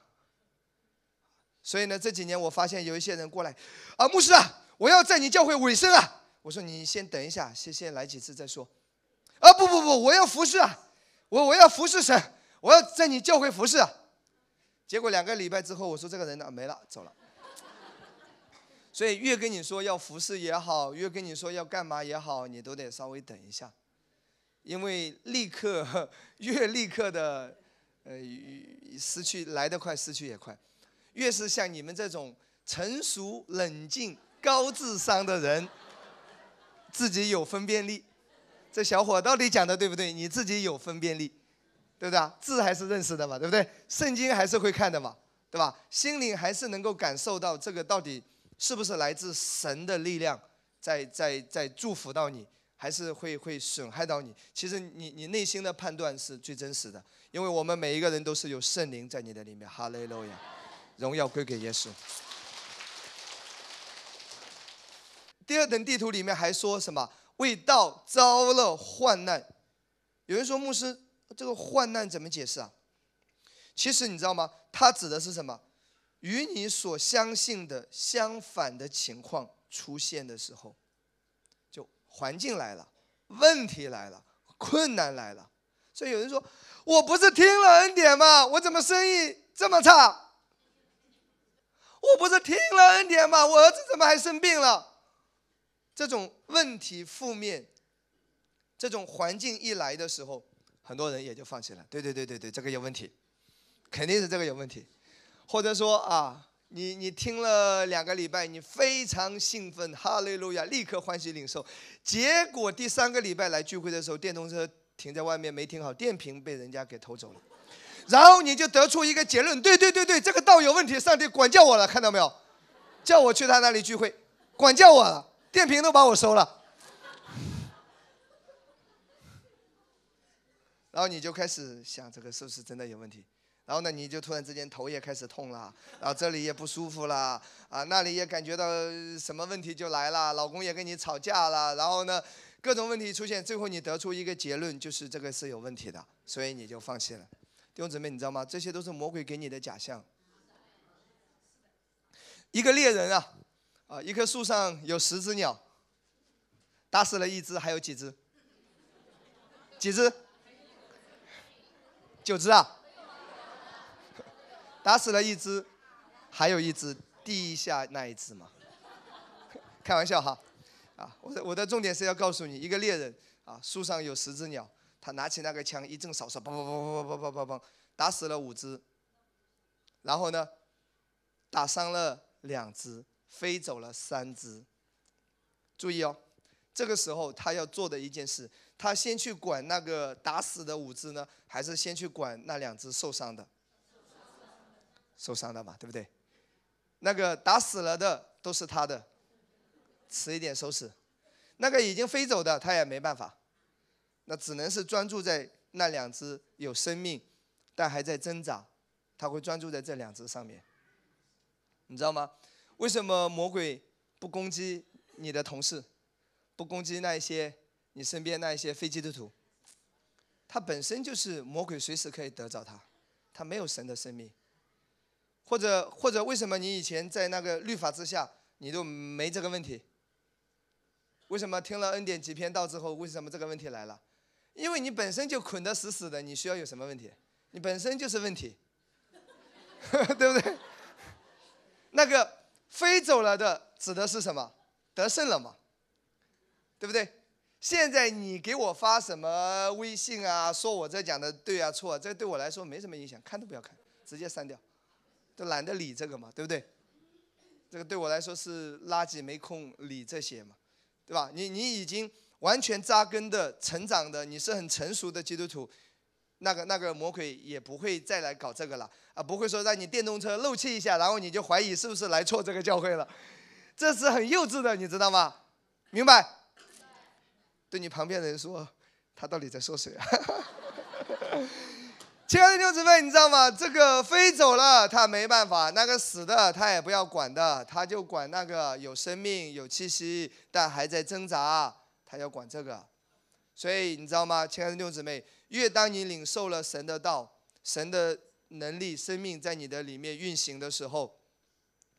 所以呢，这几年我发现有一些人过来，啊，牧师啊，我要在你教会委身啊。我说你先等一下，先先来几次再说。啊，不不不，我要服侍啊，我我要服侍神，我要在你教会服侍啊。结果两个礼拜之后，我说这个人呢没了，走了。所以越跟你说要服侍也好，越跟你说要干嘛也好，你都得稍微等一下，因为立刻 越立刻的，呃，失去来得快，失去也快。越是像你们这种成熟、冷静、高智商的人，自己有分辨力。这小伙到底讲的对不对？你自己有分辨力，对不对啊？字还是认识的嘛，对不对？圣经还是会看的嘛，对吧？心灵还是能够感受到这个到底。是不是来自神的力量，在在在祝福到你，还是会会损害到你？其实你你内心的判断是最真实的，因为我们每一个人都是有圣灵在你的里面。哈利路亚，荣耀归给耶稣。第二等地图里面还说什么？为道遭了患难。有人说牧师，这个患难怎么解释啊？其实你知道吗？它指的是什么？与你所相信的相反的情况出现的时候，就环境来了，问题来了，困难来了。所以有人说：“我不是听了恩典吗？我怎么生意这么差？我不是听了恩典吗？我儿子怎么还生病了？”这种问题负面，这种环境一来的时候，很多人也就放弃了。对对对对对，这个有问题，肯定是这个有问题。或者说啊，你你听了两个礼拜，你非常兴奋，哈利路亚，立刻欢喜领受。结果第三个礼拜来聚会的时候，电动车停在外面没停好，电瓶被人家给偷走了。然后你就得出一个结论：对对对对，这个道有问题，上帝管教我了，看到没有？叫我去他那里聚会，管教我了，电瓶都把我收了。然后你就开始想，这个是不是真的有问题？然后呢，你就突然之间头也开始痛了，然后这里也不舒服了，啊，那里也感觉到什么问题就来了，老公也跟你吵架了，然后呢，各种问题出现，最后你得出一个结论，就是这个是有问题的，所以你就放弃了。弟兄姊妹，你知道吗？这些都是魔鬼给你的假象。一个猎人啊，啊，一棵树上有十只鸟，打死了一只，还有几只？几只？九只啊？打死了一只，还有一只，地下那一只嘛？开玩笑哈，啊，我的我的重点是要告诉你，一个猎人啊，树上有十只鸟，他拿起那个枪一阵扫射，砰砰砰砰砰砰砰砰，打死了五只，然后呢，打伤了两只，飞走了三只。注意哦，这个时候他要做的一件事，他先去管那个打死的五只呢，还是先去管那两只受伤的？受伤的嘛，对不对？那个打死了的都是他的，迟一点收拾。那个已经飞走的，他也没办法，那只能是专注在那两只有生命但还在挣扎，他会专注在这两只上面。你知道吗？为什么魔鬼不攻击你的同事，不攻击那一些你身边那一些飞机的徒？他本身就是魔鬼，随时可以得着他，他没有神的生命。或者或者，为什么你以前在那个律法之下，你都没这个问题？为什么听了恩典几篇道之后，为什么这个问题来了？因为你本身就捆得死死的，你需要有什么问题？你本身就是问题，对不对？那个飞走了的指的是什么？得胜了嘛？对不对？现在你给我发什么微信啊？说我这讲的对啊错啊？这对我来说没什么影响，看都不要看，直接删掉。都懒得理这个嘛，对不对？这个对我来说是垃圾，没空理这些嘛，对吧？你你已经完全扎根的、成长的，你是很成熟的基督徒，那个那个魔鬼也不会再来搞这个了啊，不会说让你电动车漏气一下，然后你就怀疑是不是来错这个教会了，这是很幼稚的，你知道吗？明白？对你旁边人说，他到底在说谁啊？亲爱的六姊妹，你知道吗？这个飞走了，他没办法；那个死的，他也不要管的，他就管那个有生命、有气息但还在挣扎，他要管这个。所以你知道吗？亲爱的六姊妹，越当你领受了神的道、神的能力、生命在你的里面运行的时候，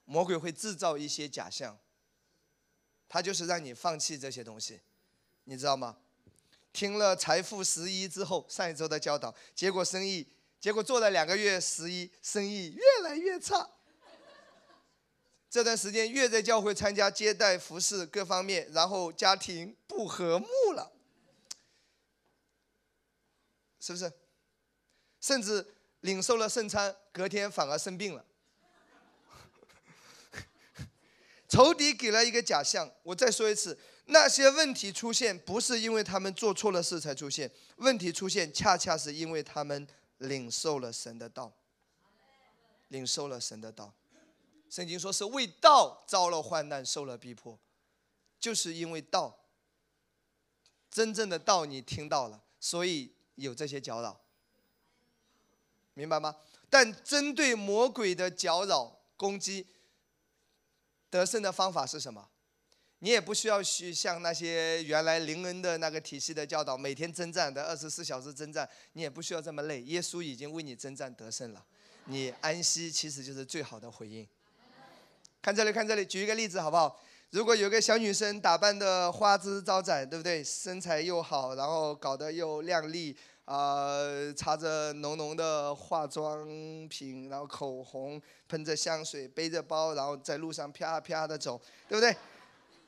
魔鬼会制造一些假象，他就是让你放弃这些东西，你知道吗？听了财富十一之后，上一周的教导，结果生意，结果做了两个月十一，生意越来越差。这段时间越在教会参加接待服饰各方面，然后家庭不和睦了，是不是？甚至领受了圣餐，隔天反而生病了。仇敌给了一个假象，我再说一次。那些问题出现，不是因为他们做错了事才出现，问题出现恰恰是因为他们领受了神的道，领受了神的道。圣经说是为道遭了患难，受了逼迫，就是因为道，真正的道你听到了，所以有这些搅扰，明白吗？但针对魔鬼的搅扰攻击，得胜的方法是什么？你也不需要去像那些原来灵恩的那个体系的教导，每天征战的二十四小时征战，你也不需要这么累。耶稣已经为你征战得胜了，你安息其实就是最好的回应。看这里，看这里，举一个例子好不好？如果有个小女生打扮的花枝招展，对不对？身材又好，然后搞得又靓丽，啊，擦着浓浓的化妆品，然后口红，喷着香水，背着包，然后在路上啪啪的走，对不对？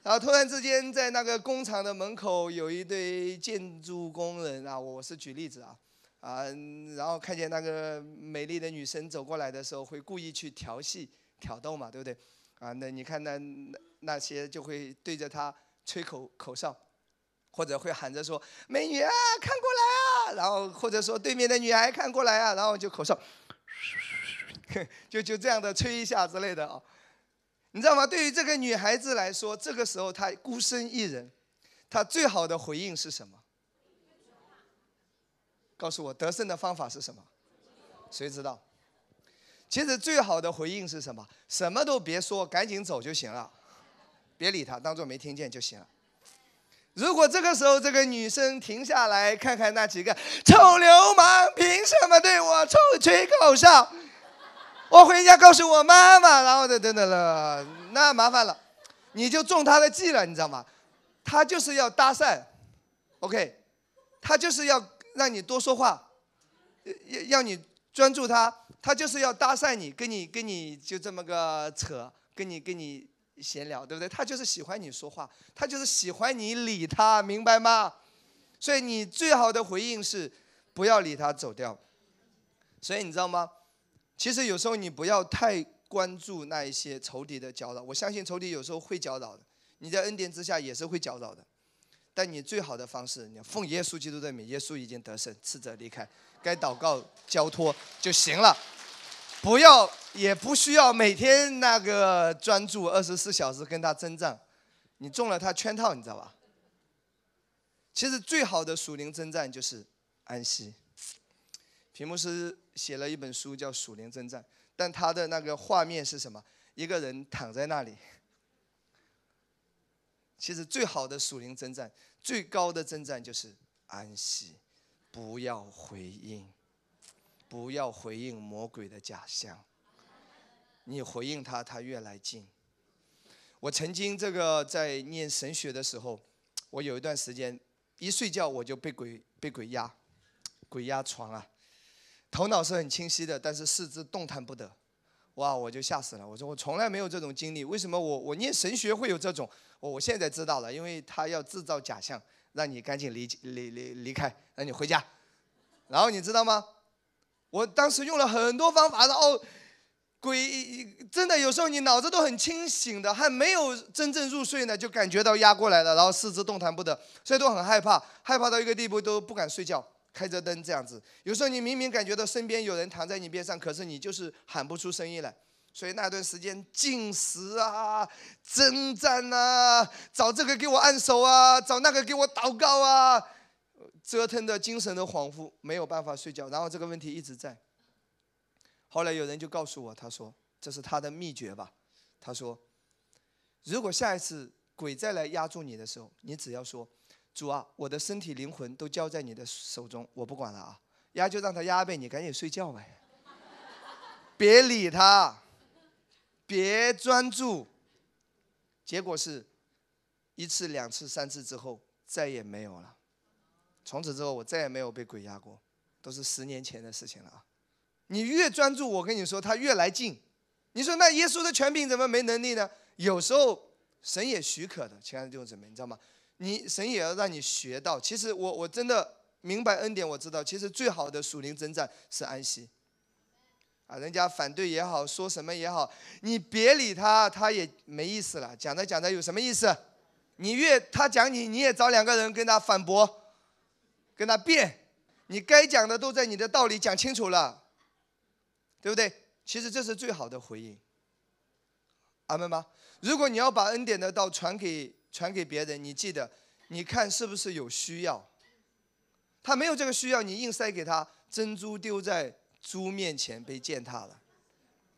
然后突然之间，在那个工厂的门口有一堆建筑工人啊，我是举例子啊，啊，然后看见那个美丽的女生走过来的时候，会故意去调戏挑逗嘛，对不对？啊，那你看那那那些就会对着她吹口口哨，或者会喊着说：“美女啊，看过来啊！”然后或者说对面的女孩看过来啊，然后就口哨，就就这样的吹一下之类的啊。你知道吗？对于这个女孩子来说，这个时候她孤身一人，她最好的回应是什么？告诉我得胜的方法是什么？谁知道？其实最好的回应是什么？什么都别说，赶紧走就行了，别理他，当做没听见就行了。如果这个时候这个女生停下来看看那几个臭流氓，凭什么对我臭吹口哨？我回家告诉我妈妈，然后等等等了，那麻烦了，你就中他的计了，你知道吗？他就是要搭讪，OK，他就是要让你多说话，要要你专注他，他就是要搭讪你，跟你跟你就这么个扯，跟你跟你闲聊，对不对？他就是喜欢你说话，他就是喜欢你理他，明白吗？所以你最好的回应是不要理他走掉。所以你知道吗？其实有时候你不要太关注那一些仇敌的搅扰，我相信仇敌有时候会搅扰的，你在恩典之下也是会搅扰的。但你最好的方式，你奉耶稣基督的名，耶稣已经得胜，斥责离开，该祷告交托就行了，不要也不需要每天那个专注二十四小时跟他征战，你中了他圈套，你知道吧？其实最好的属灵征战就是安息。屏幕师写了一本书叫《属灵征战》，但他的那个画面是什么？一个人躺在那里。其实最好的属灵征战，最高的征战就是安息，不要回应，不要回应魔鬼的假象。你回应他，他越来近。我曾经这个在念神学的时候，我有一段时间一睡觉我就被鬼被鬼压，鬼压床啊。头脑是很清晰的，但是四肢动弹不得，哇！我就吓死了。我说我从来没有这种经历，为什么我我念神学会有这种？我我现在知道了，因为他要制造假象，让你赶紧离离离离开，让你回家。然后你知道吗？我当时用了很多方法，然后鬼真的有时候你脑子都很清醒的，还没有真正入睡呢，就感觉到压过来了，然后四肢动弹不得，所以都很害怕，害怕到一个地步都不敢睡觉。开着灯这样子，有时候你明明感觉到身边有人躺在你边上，可是你就是喊不出声音来。所以那段时间进食啊、征战啊、找这个给我按手啊、找那个给我祷告啊，折腾的精神都恍惚，没有办法睡觉。然后这个问题一直在。后来有人就告诉我，他说这是他的秘诀吧。他说，如果下一次鬼再来压住你的时候，你只要说。主啊，我的身体灵魂都交在你的手中，我不管了啊！压就让他压呗，你赶紧睡觉呗，别理他，别专注。结果是一次、两次、三次之后再也没有了。从此之后我再也没有被鬼压过，都是十年前的事情了啊！你越专注，我跟你说他越来劲。你说那耶稣的权柄怎么没能力呢？有时候神也许可的，亲爱的弟兄姊妹，你知道吗？你神也要让你学到，其实我我真的明白恩典，我知道，其实最好的属灵征战是安息。啊，人家反对也好，说什么也好，你别理他，他也没意思了。讲着讲着有什么意思？你越他讲你，你也找两个人跟他反驳，跟他辩。你该讲的都在你的道理讲清楚了，对不对？其实这是最好的回应。阿门吗？如果你要把恩典的道传给。传给别人，你记得，你看是不是有需要？他没有这个需要，你硬塞给他珍珠丢在猪面前被践踏了，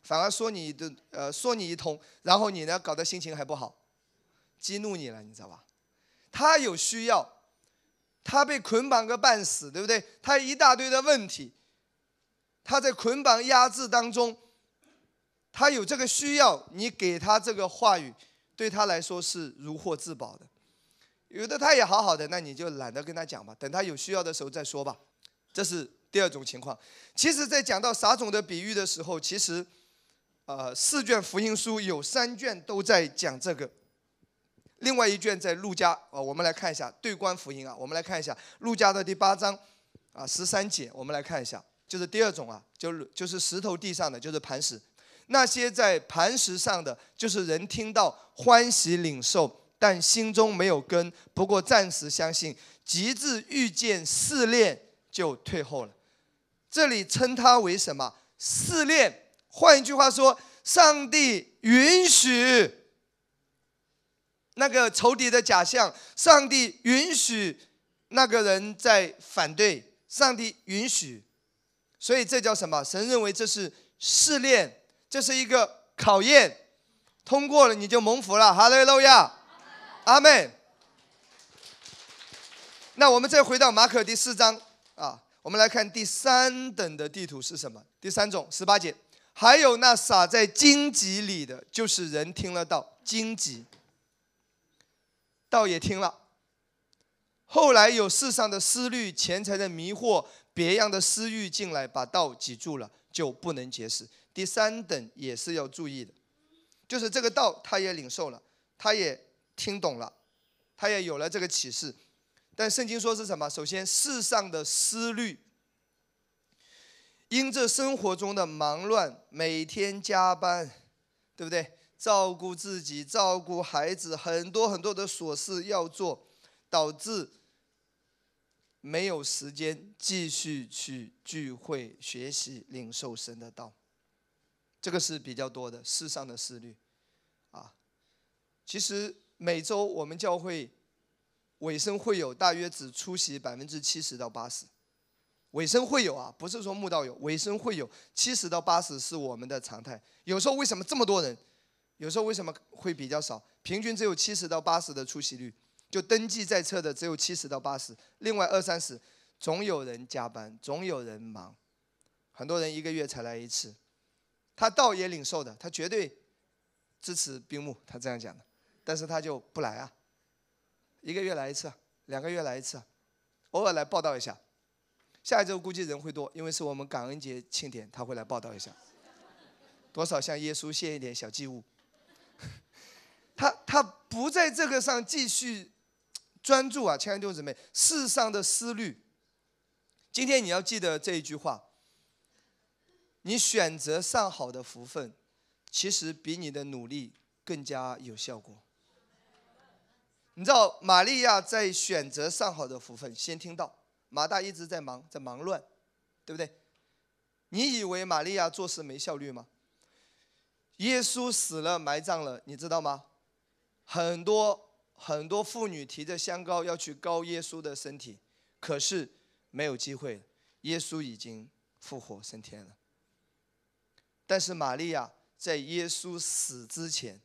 反而说你的呃说你一通，然后你呢搞得心情还不好，激怒你了，你知道吧？他有需要，他被捆绑个半死，对不对？他一大堆的问题，他在捆绑压制当中，他有这个需要，你给他这个话语。对他来说是如获至宝的，有的他也好好的，那你就懒得跟他讲吧，等他有需要的时候再说吧。这是第二种情况。其实，在讲到撒种的比喻的时候，其实，呃，四卷福音书有三卷都在讲这个，另外一卷在路加啊，我们来看一下对观福音啊，我们来看一下路加的第八章啊十三节，我们来看一下，就是第二种啊，就是就是石头地上的，就是磐石。那些在磐石上的，就是人听到欢喜领受，但心中没有根，不过暂时相信，极致遇见试炼就退后了。这里称它为什么？试炼。换一句话说，上帝允许那个仇敌的假象，上帝允许那个人在反对，上帝允许，所以这叫什么？神认为这是试炼，这是一个考验，通过了你就蒙福了。哈利路亚，阿门。那我们再回到马可第四章啊，我们来看第三等的地图是什么？第三种，十八节。还有那撒在荆棘里的，就是人听了道，荆棘，道也听了。后来有世上的思虑、钱财的迷惑、别样的私欲进来，把道挤住了，就不能结实。第三等也是要注意的，就是这个道他也领受了，他也听懂了，他也有了这个启示。但圣经说是什么？首先世上的思虑。因这生活中的忙乱，每天加班，对不对？照顾自己，照顾孩子，很多很多的琐事要做，导致没有时间继续去聚会、学习、领受神的道。这个是比较多的世上的思虑，啊。其实每周我们教会尾声会有大约只出席百分之七十到八十。尾声会有啊，不是说慕道友，尾声会有七十到八十是我们的常态。有时候为什么这么多人？有时候为什么会比较少？平均只有七十到八十的出席率，就登记在册的只有七十到八十，另外二三十总有人加班，总有人忙，很多人一个月才来一次。他倒也领受的，他绝对支持冰木，他这样讲的，但是他就不来啊，一个月来一次，两个月来一次，偶尔来报道一下。下一周估计人会多，因为是我们感恩节庆典，他会来报道一下。多少向耶稣献一点小祭物。他他不在这个上继续专注啊，亲爱的弟兄姊妹，世上的思虑。今天你要记得这一句话：你选择上好的福分，其实比你的努力更加有效果。你知道玛利亚在选择上好的福分，先听到。马大一直在忙，在忙乱，对不对？你以为玛利亚做事没效率吗？耶稣死了，埋葬了，你知道吗？很多很多妇女提着香膏要去膏耶稣的身体，可是没有机会，耶稣已经复活升天了。但是玛利亚在耶稣死之前，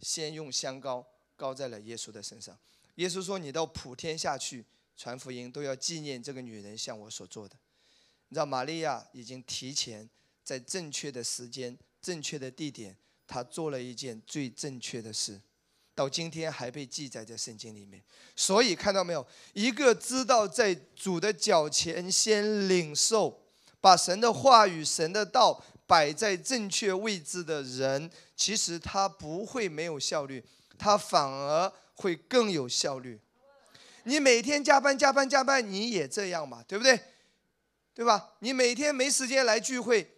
先用香膏膏在了耶稣的身上。耶稣说：“你到普天下去。”传福音都要纪念这个女人向我所做的，你知道玛利亚已经提前在正确的时间、正确的地点，她做了一件最正确的事，到今天还被记载在圣经里面。所以看到没有，一个知道在主的脚前先领受，把神的话语、神的道摆在正确位置的人，其实他不会没有效率，他反而会更有效率。你每天加班加班加班，你也这样嘛，对不对？对吧？你每天没时间来聚会，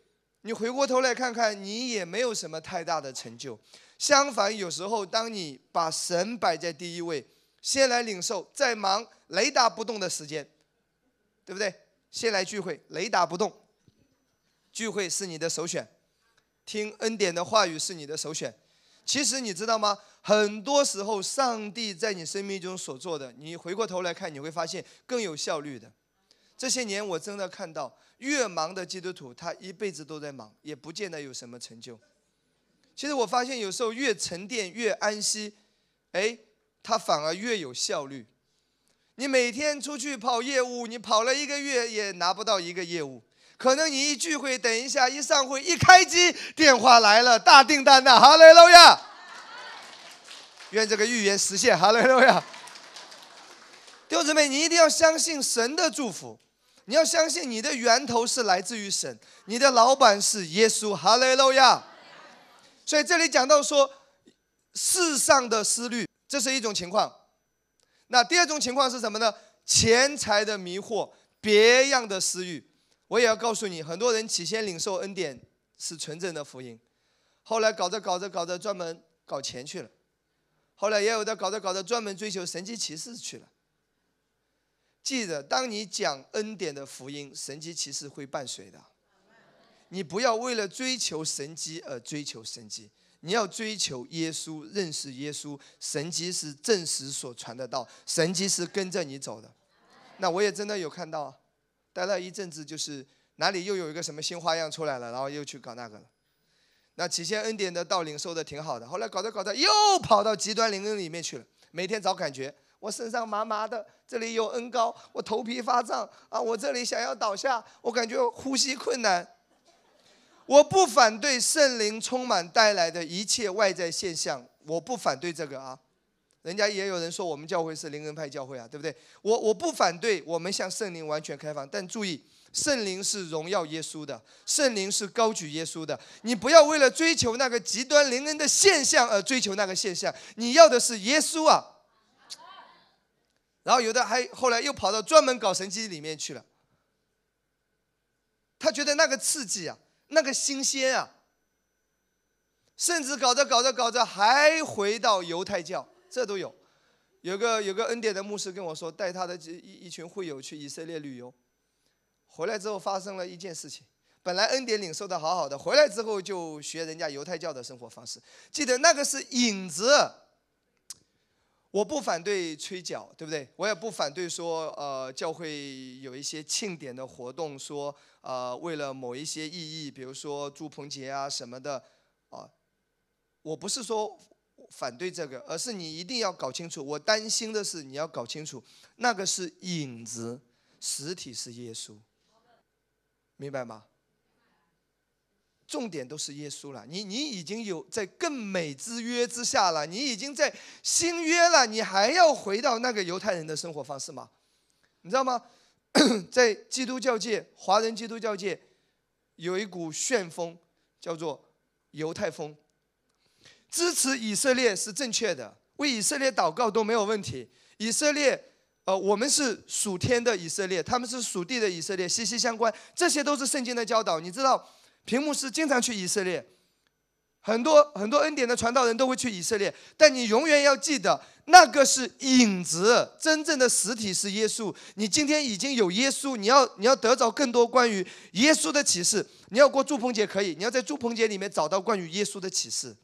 你回过头来看看，你也没有什么太大的成就。相反，有时候当你把神摆在第一位，先来领受，再忙雷打不动的时间，对不对？先来聚会，雷打不动，聚会是你的首选，听恩典的话语是你的首选。其实你知道吗？很多时候，上帝在你生命中所做的，你回过头来看，你会发现更有效率的。这些年，我真的看到，越忙的基督徒，他一辈子都在忙，也不见得有什么成就。其实我发现，有时候越沉淀、越安息，哎，他反而越有效率。你每天出去跑业务，你跑了一个月也拿不到一个业务。可能你一聚会，等一下一上会，一开机，电话来了，大订单呐，哈雷路亚。愿这个预言实现，哈雷路亚！弟兄姊妹，你一定要相信神的祝福，你要相信你的源头是来自于神，你的老板是耶稣，哈雷路亚！所以这里讲到说，世上的思虑，这是一种情况。那第二种情况是什么呢？钱财的迷惑，别样的私欲。我也要告诉你，很多人起先领受恩典是纯正的福音，后来搞着搞着搞着，专门搞钱去了。后来也有的搞着搞着，专门追求神迹奇事去了。记着，当你讲恩典的福音，神迹奇事会伴随的。你不要为了追求神迹而追求神迹，你要追求耶稣，认识耶稣。神迹是证实所传的道，神迹是跟着你走的。那我也真的有看到，待了一阵子，就是哪里又有一个什么新花样出来了，然后又去搞那个了。那起先恩典的道领受的挺好的，后来搞着搞着又跑到极端灵恩里面去了。每天找感觉，我身上麻麻的，这里有恩高，我头皮发胀啊，我这里想要倒下，我感觉呼吸困难。我不反对圣灵充满带来的一切外在现象，我不反对这个啊。人家也有人说我们教会是灵恩派教会啊，对不对？我我不反对我们向圣灵完全开放，但注意。圣灵是荣耀耶稣的，圣灵是高举耶稣的。你不要为了追求那个极端灵恩的现象而追求那个现象，你要的是耶稣啊。然后有的还后来又跑到专门搞神迹里面去了，他觉得那个刺激啊，那个新鲜啊，甚至搞着搞着搞着还回到犹太教，这都有。有个有个恩典的牧师跟我说，带他的一一群会友去以色列旅游。回来之后发生了一件事情，本来恩典领受的好好的，回来之后就学人家犹太教的生活方式。记得那个是影子，我不反对吹角，对不对？我也不反对说，呃，教会有一些庆典的活动，说，呃，为了某一些意义，比如说祝棚节啊什么的，啊，我不是说反对这个，而是你一定要搞清楚。我担心的是你要搞清楚，那个是影子，实体是耶稣。明白吗？重点都是耶稣了。你你已经有在更美之约之下了，你已经在新约了，你还要回到那个犹太人的生活方式吗？你知道吗？在基督教界，华人基督教界有一股旋风，叫做犹太风。支持以色列是正确的，为以色列祷告都没有问题。以色列。呃，我们是属天的以色列，他们是属地的以色列，息息相关。这些都是圣经的教导。你知道，屏幕是经常去以色列，很多很多恩典的传道人都会去以色列。但你永远要记得，那个是影子，真正的实体是耶稣。你今天已经有耶稣，你要你要得着更多关于耶稣的启示。你要过祝棚节可以，你要在祝棚节里面找到关于耶稣的启示。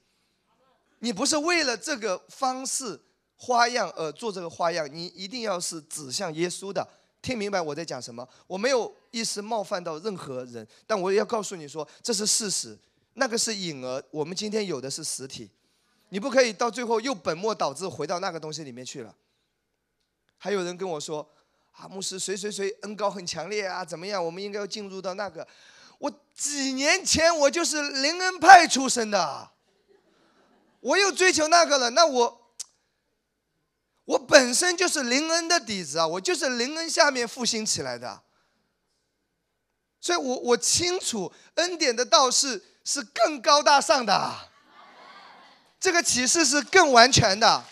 你不是为了这个方式。花样，而，做这个花样，你一定要是指向耶稣的。听明白我在讲什么？我没有意思冒犯到任何人，但我也要告诉你说，这是事实。那个是影儿，我们今天有的是实体。你不可以到最后又本末倒置，回到那个东西里面去了。还有人跟我说，啊，牧师谁谁谁恩高很强烈啊，怎么样？我们应该要进入到那个。我几年前我就是灵恩派出身的，我又追求那个了，那我。我本身就是灵恩的底子啊，我就是灵恩下面复兴起来的，所以我我清楚恩典的道是是更高大上的，这个启示是更完全的，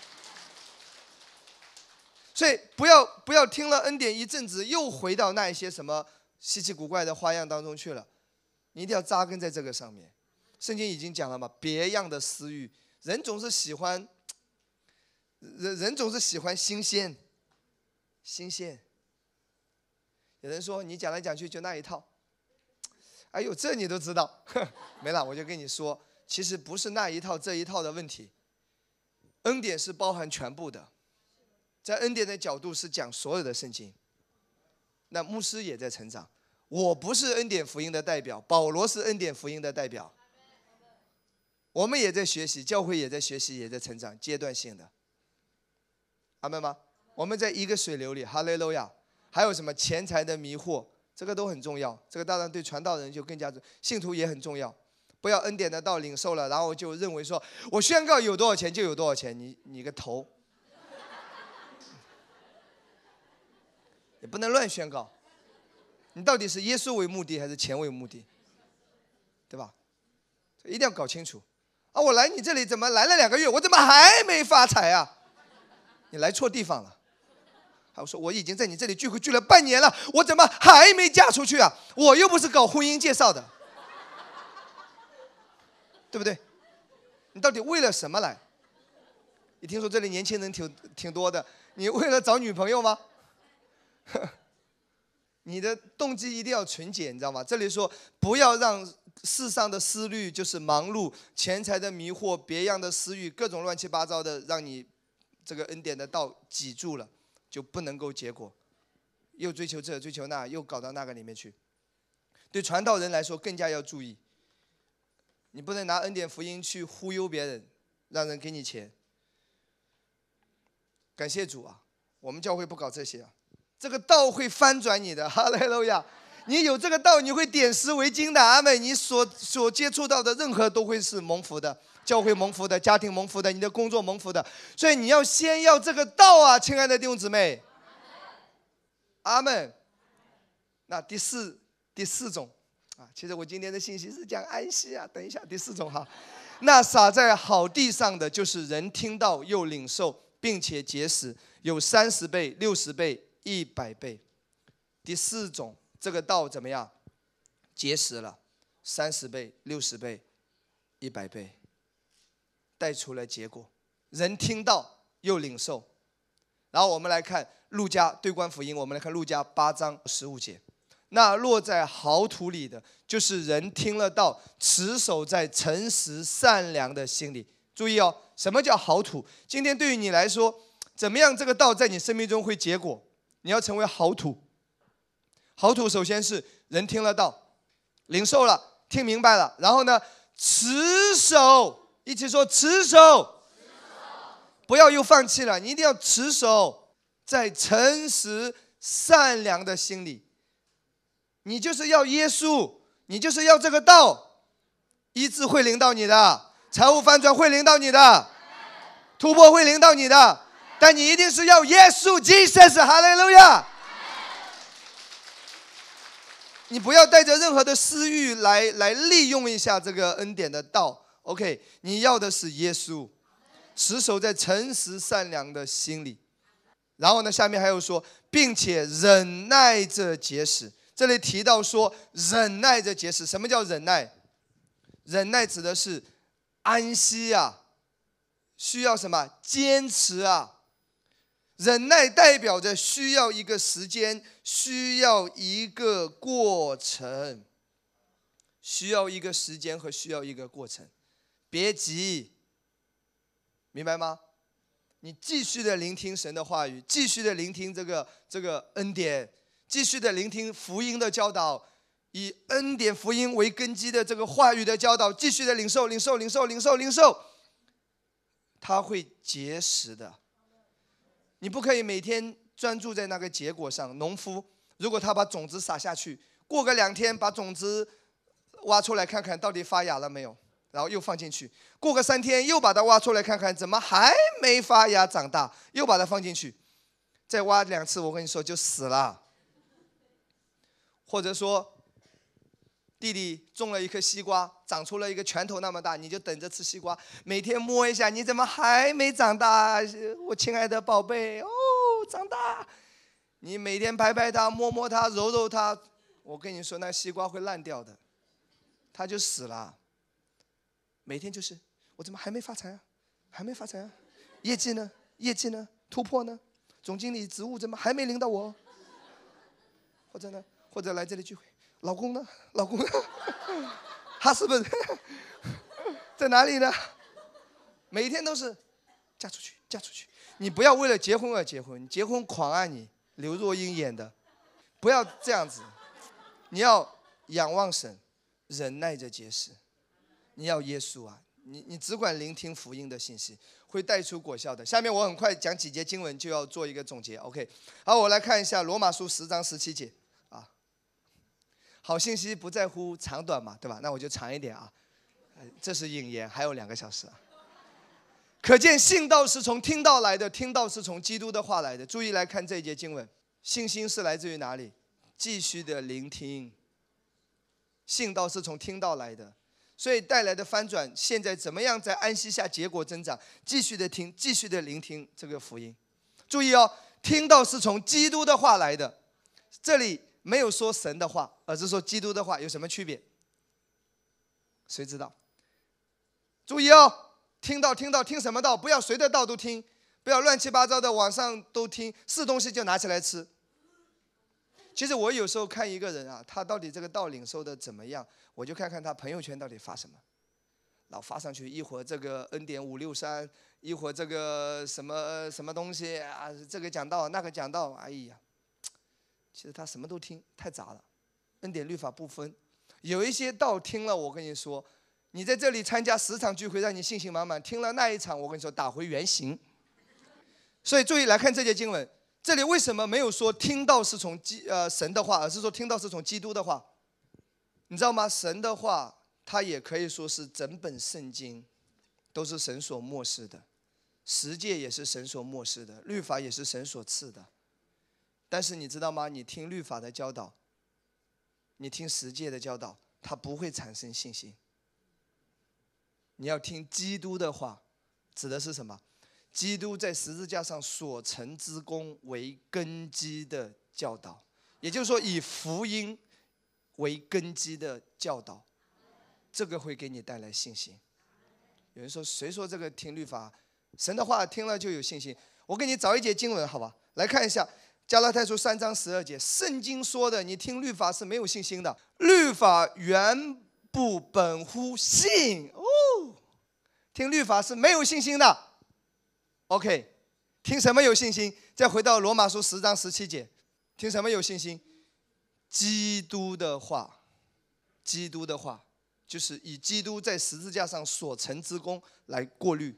所以不要不要听了恩典一阵子又回到那一些什么稀奇古怪的花样当中去了，你一定要扎根在这个上面。圣经已经讲了嘛，别样的私欲，人总是喜欢。人人总是喜欢新鲜，新鲜。有人说你讲来讲去就那一套，哎呦，这你都知道，没了，我就跟你说，其实不是那一套这一套的问题。恩典是包含全部的，在恩典的角度是讲所有的圣经。那牧师也在成长，我不是恩典福音的代表，保罗是恩典福音的代表。我们也在学习，教会也在学习，也在成长，阶段性的。明白吗？我们在一个水流里，哈利路亚。还有什么钱财的迷惑，这个都很重要。这个当然对传道人就更加重，信徒也很重要。不要恩典的道领受了，然后就认为说我宣告有多少钱就有多少钱，你你个头！也不能乱宣告。你到底是耶稣为目的还是钱为目的？对吧？一定要搞清楚。啊，我来你这里怎么来了两个月，我怎么还没发财啊？你来错地方了，还我说我已经在你这里聚会聚了半年了，我怎么还没嫁出去啊？我又不是搞婚姻介绍的，对不对？你到底为了什么来？你听说这里年轻人挺挺多的，你为了找女朋友吗？你的动机一定要纯洁，你知道吗？这里说不要让世上的思虑，就是忙碌、钱财的迷惑、别样的私欲、各种乱七八糟的，让你这个恩典的道挤住了，就不能够结果。又追求这，追求那，又搞到那个里面去。对传道人来说，更加要注意。你不能拿恩典福音去忽悠别人，让人给你钱。感谢主啊，我们教会不搞这些啊。这个道会翻转你的，哈利路亚！你有这个道，你会点石为金的，阿门。你所所接触到的任何都会是蒙福的，教会蒙福的，家庭蒙福的，你的工作蒙福的。所以你要先要这个道啊，亲爱的弟兄姊妹。阿门。那第四第四种啊，其实我今天的信息是讲安息啊。等一下，第四种哈，那撒在好地上的就是人听到又领受，并且结实，有三十倍、六十倍、一百倍。第四种，这个道怎么样？结实了，三十倍、六十倍、一百倍，带出了结果。人听到又领受，然后我们来看。路加对观福音，我们来看路加八章十五节。那落在好土里的，就是人听了道，持守在诚实善良的心里。注意哦，什么叫好土？今天对于你来说，怎么样这个道在你生命中会结果？你要成为好土。好土首先是人听了道，领受了，听明白了，然后呢，持守，一起说持守，不要又放弃了，你一定要持守。在诚实善良的心里，你就是要耶稣，你就是要这个道，医治会领到你的，财务翻转会领到你的，突破会领到你的，但你一定是要耶稣，Jesus，哈利路亚。你不要带着任何的私欲来来利用一下这个恩典的道，OK？你要的是耶稣，持守在诚实善良的心里。然后呢，下面还有说，并且忍耐着结实。这里提到说，忍耐着结实。什么叫忍耐？忍耐指的是安息啊，需要什么？坚持啊。忍耐代表着需要一个时间，需要一个过程，需要一个时间和需要一个过程。别急，明白吗？你继续的聆听神的话语，继续的聆听这个这个恩典，继续的聆听福音的教导，以恩典福音为根基的这个话语的教导，继续的领受领受领受领受领受，他会结实的。你不可以每天专注在那个结果上。农夫如果他把种子撒下去，过个两天把种子挖出来看看到底发芽了没有。然后又放进去，过个三天又把它挖出来看看，怎么还没发芽长大？又把它放进去，再挖两次，我跟你说就死了。或者说，弟弟种了一颗西瓜，长出了一个拳头那么大，你就等着吃西瓜。每天摸一下，你怎么还没长大？我亲爱的宝贝，哦，长大。你每天拍拍它，摸摸它，揉揉它，我跟你说，那西瓜会烂掉的，它就死了。每天就是我怎么还没发财啊？还没发财啊？业绩呢？业绩呢？突破呢？总经理职务怎么还没领到我？或者呢？或者来这里聚会，老公呢？老公呢？他是不是在哪里呢？每天都是嫁出去，嫁出去。你不要为了结婚而结婚，结婚狂啊你！刘若英演的，不要这样子。你要仰望神，忍耐着结识。你要耶稣啊！你你只管聆听福音的信息，会带出果效的。下面我很快讲几节经文，就要做一个总结。OK，好，我来看一下罗马书十章十七节。好信息不在乎长短嘛，对吧？那我就长一点啊。这是引言，还有两个小时。可见信道是从听到来的，听到是从基督的话来的。注意来看这一节经文，信心是来自于哪里？继续的聆听。信道是从听到来的。所以带来的翻转，现在怎么样在安息下结果增长？继续的听，继续的聆听这个福音。注意哦，听到是从基督的话来的，这里没有说神的话，而是说基督的话，有什么区别？谁知道？注意哦，听到听到听什么道？不要谁的道都听，不要乱七八糟的网上都听，是东西就拿起来吃。其实我有时候看一个人啊，他到底这个道领受的怎么样，我就看看他朋友圈到底发什么，老发上去，一会儿这个恩典五六三，一会儿这个什么什么东西啊，这个讲道那个讲道，哎呀，其实他什么都听，太杂了，恩典律法不分，有一些道听了，我跟你说，你在这里参加十场聚会，让你信心满满，听了那一场，我跟你说打回原形。所以注意来看这节经文。这里为什么没有说听到是从基呃神的话，而是说听到是从基督的话？你知道吗？神的话，它也可以说是整本圣经，都是神所漠视的，十诫也是神所漠视的，律法也是神所赐的。但是你知道吗？你听律法的教导，你听十诫的教导，它不会产生信心。你要听基督的话，指的是什么？基督在十字架上所成之功为根基的教导，也就是说，以福音为根基的教导，这个会给你带来信心。有人说，谁说这个听律法，神的话听了就有信心？我给你找一节经文，好吧？来看一下《加拉太书》三章十二节，圣经说的，你听律法是没有信心的。律法原不本乎信哦，听律法是没有信心的。OK，听什么有信心？再回到罗马书十章十七节，听什么有信心？基督的话，基督的话，就是以基督在十字架上所成之功来过滤，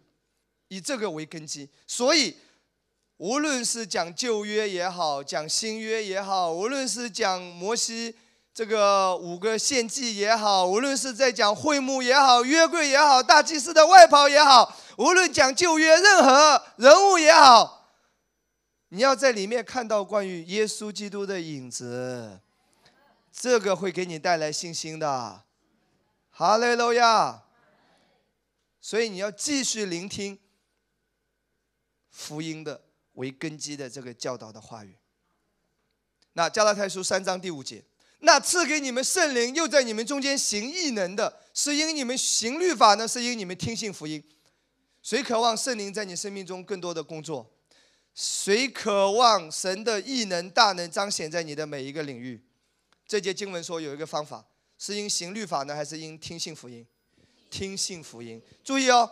以这个为根基。所以，无论是讲旧约也好，讲新约也好，无论是讲摩西这个五个献祭也好，无论是在讲会幕也好，约柜也好，大祭司的外袍也好。无论讲旧约任何人物也好，你要在里面看到关于耶稣基督的影子，这个会给你带来信心的。哈利路亚！所以你要继续聆听福音的为根基的这个教导的话语。那加拉太书三章第五节，那赐给你们圣灵又在你们中间行异能的，是因你们行律法呢，是因你们听信福音。谁渴望圣灵在你生命中更多的工作？谁渴望神的异能大能彰显在你的每一个领域？这节经文说有一个方法，是因行律法呢，还是因听信福音？听信福音。注意哦，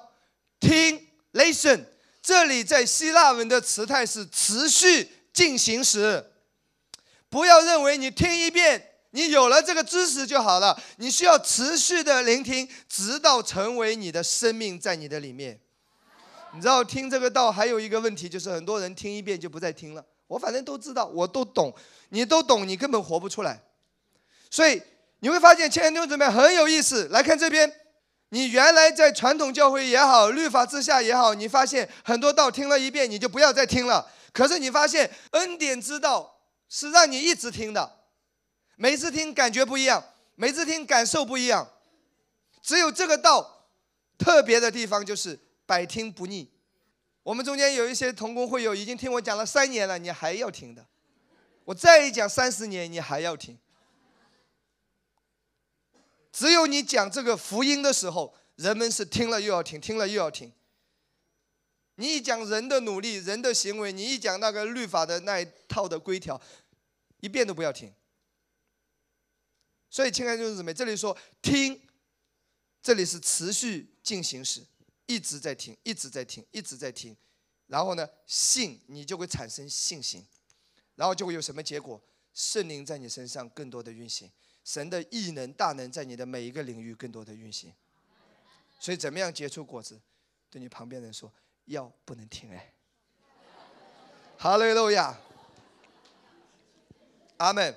听 listen，这里在希腊文的词态是持续进行时。不要认为你听一遍，你有了这个知识就好了。你需要持续的聆听，直到成为你的生命在你的里面。你知道听这个道还有一个问题，就是很多人听一遍就不再听了。我反正都知道，我都懂，你都懂，你根本活不出来。所以你会发现，亲爱的弟兄姊妹很有意思。来看这边，你原来在传统教会也好，律法之下也好，你发现很多道听了一遍你就不要再听了。可是你发现恩典之道是让你一直听的，每次听感觉不一样，每次听感受不一样。只有这个道特别的地方就是。百听不腻，我们中间有一些同工会友已经听我讲了三年了，你还要听的，我再一讲三十年你还要听。只有你讲这个福音的时候，人们是听了又要听，听了又要听。你一讲人的努力、人的行为，你一讲那个律法的那一套的规条，一遍都不要听。所以，亲爱的弟兄姊妹，这里说听，这里是持续进行时。一直在听，一直在听，一直在听，然后呢，信你就会产生信心，然后就会有什么结果？圣灵在你身上更多的运行，神的异能大能在你的每一个领域更多的运行。所以怎么样结出果子？对你旁边人说，要不能停哎。哈利路亚，阿门。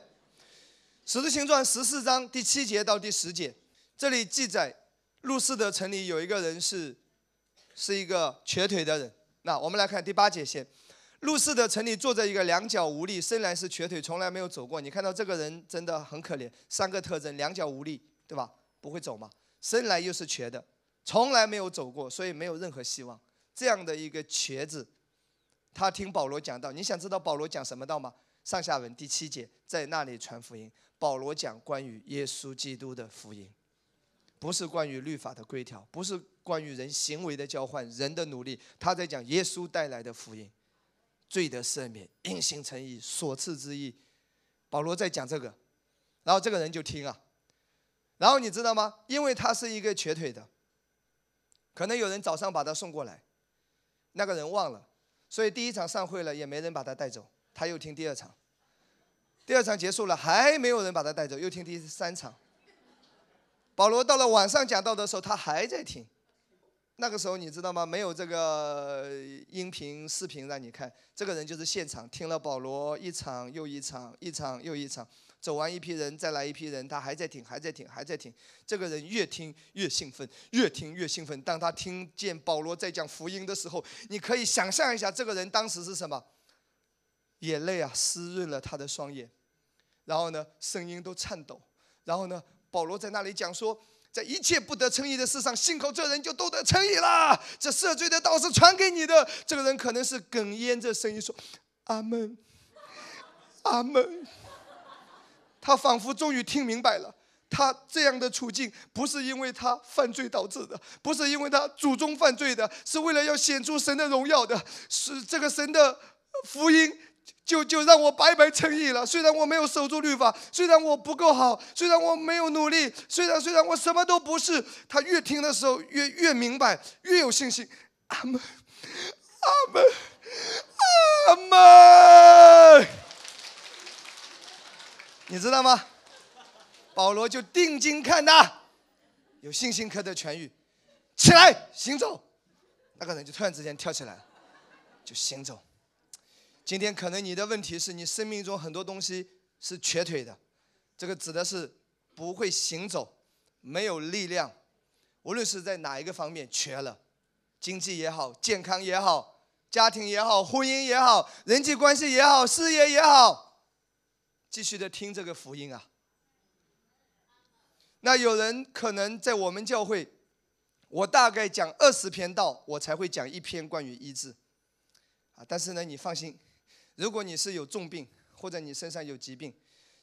使徒行传十四章第七节到第十节，这里记载，路斯德城里有一个人是。是一个瘸腿的人。那我们来看第八节先，路氏的城里坐着一个两脚无力，生来是瘸腿，从来没有走过。你看到这个人真的很可怜，三个特征：两脚无力，对吧？不会走嘛？生来又是瘸的，从来没有走过，所以没有任何希望。这样的一个瘸子，他听保罗讲道。你想知道保罗讲什么道吗？上下文第七节，在那里传福音。保罗讲关于耶稣基督的福音。不是关于律法的规条，不是关于人行为的交换、人的努力，他在讲耶稣带来的福音，罪的赦免、因信诚意、所赐之意。保罗在讲这个，然后这个人就听啊，然后你知道吗？因为他是一个瘸腿的，可能有人早上把他送过来，那个人忘了，所以第一场上会了也没人把他带走，他又听第二场。第二场结束了，还没有人把他带走，又听第三场。保罗到了晚上讲道的时候，他还在听。那个时候你知道吗？没有这个音频、视频让你看，这个人就是现场听了保罗一场又一场，一场又一场，走完一批人，再来一批人，他还在听，还在听，还在听。这个人越听越兴奋，越听越兴奋。当他听见保罗在讲福音的时候，你可以想象一下，这个人当时是什么？眼泪啊，湿润了他的双眼。然后呢，声音都颤抖。然后呢，保罗在那里讲说，在一切不得称义的事上，信口这人就都得称义了。这赦罪的道是传给你的。这个人可能是哽咽着声音说：“阿门，阿门。”他仿佛终于听明白了，他这样的处境不是因为他犯罪导致的，不是因为他祖宗犯罪的，是为了要显出神的荣耀的，是这个神的福音。就就让我白白称义了。虽然我没有守住律法，虽然我不够好，虽然我没有努力，虽然虽然我什么都不是。他越听的时候越越明白，越有信心。阿门，阿门，阿门。你知道吗？保罗就定睛看他，有信心可得痊愈，起来行走。那个人就突然之间跳起来了，就行走。今天可能你的问题是你生命中很多东西是瘸腿的，这个指的是不会行走，没有力量，无论是在哪一个方面瘸了，经济也好，健康也好，家庭也好，婚姻也好，人际关系也好，事业也好，继续的听这个福音啊。那有人可能在我们教会，我大概讲二十篇道，我才会讲一篇关于医治，啊，但是呢，你放心。如果你是有重病，或者你身上有疾病，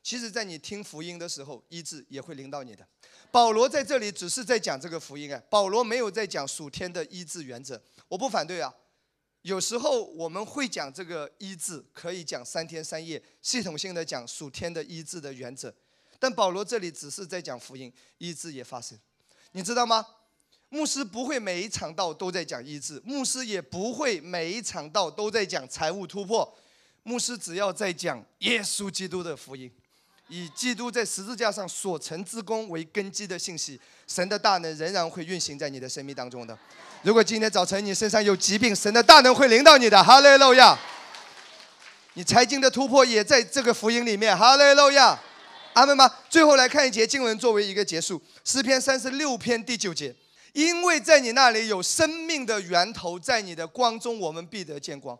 其实，在你听福音的时候，医治也会临到你的。保罗在这里只是在讲这个福音啊，保罗没有在讲属天的医治原则。我不反对啊，有时候我们会讲这个医治，可以讲三天三夜，系统性的讲属天的医治的原则。但保罗这里只是在讲福音，医治也发生，你知道吗？牧师不会每一场道都在讲医治，牧师也不会每一场道都在讲财务突破。牧师只要在讲耶稣基督的福音，以基督在十字架上所成之功为根基的信息，神的大能仍然会运行在你的生命当中的。如果今天早晨你身上有疾病，神的大能会临到你的。哈利路亚！你财经的突破也在这个福音里面。哈利路亚！阿门吗？最后来看一节经文作为一个结束，诗篇三十六篇第九节，因为在你那里有生命的源头，在你的光中我们必得见光。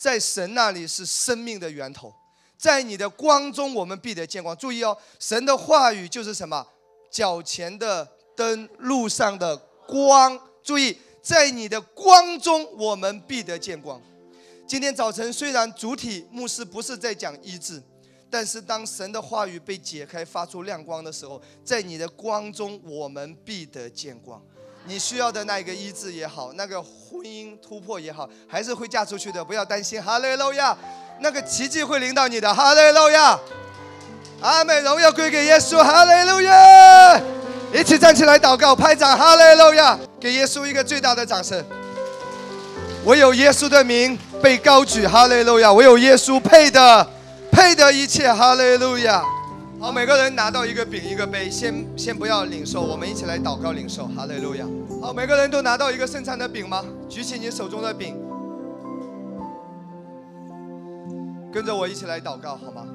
在神那里是生命的源头，在你的光中我们必得见光。注意哦，神的话语就是什么？脚前的灯，路上的光。注意，在你的光中我们必得见光。今天早晨虽然主体牧师不是在讲医治，但是当神的话语被解开，发出亮光的时候，在你的光中我们必得见光。你需要的那一个医治也好，那个婚姻突破也好，还是会嫁出去的，不要担心。哈利路亚，那个奇迹会临到你的。哈利路亚，阿美荣耀归给耶稣。哈利路亚，一起站起来祷告，拍掌。哈利路亚，给耶稣一个最大的掌声。唯有耶稣的名被高举。哈利路亚，唯有耶稣配的，配的一切。哈利路亚。好，每个人拿到一个饼一个杯，先先不要领受，我们一起来祷告领受。哈利路亚！好，每个人都拿到一个圣餐的饼吗？举起你手中的饼，跟着我一起来祷告好吗？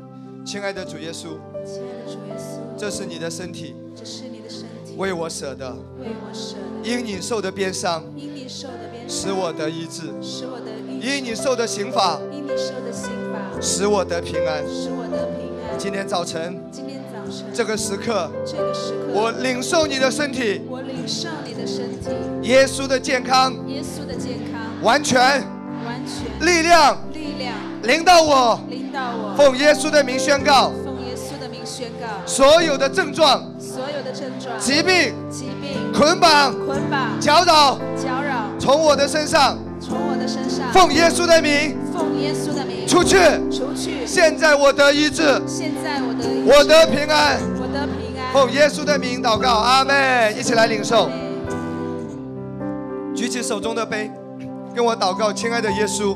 亲爱的主耶稣，亲爱的主耶稣，这是你的身体，这是你的身体，为我舍的，为我舍的，因你受的鞭伤，因你受的鞭伤，使我得医治，使我得医治，因你受的刑罚，因你受的刑罚，使我得平安，使我得平安。今天早晨，今天早晨，这个时刻，这个时刻，我领受你的身体，我领受你的身体，耶稣的健康，耶稣的健康，完全，完全，力量，力量，领到我，领到我，奉耶稣的名宣告，奉耶稣的名宣告，所有的症状，所有的症状，疾病，疾病。捆绑、捆绑、搅扰，搅扰，从我的身上，从我的身上，奉耶稣的名奉耶稣的名。出去。出去。现在我得医治，现在我得我得平安。我得平安。奉耶稣的名祷告，阿门！一起来领受。举起手中的杯，跟我祷告，亲爱的耶稣，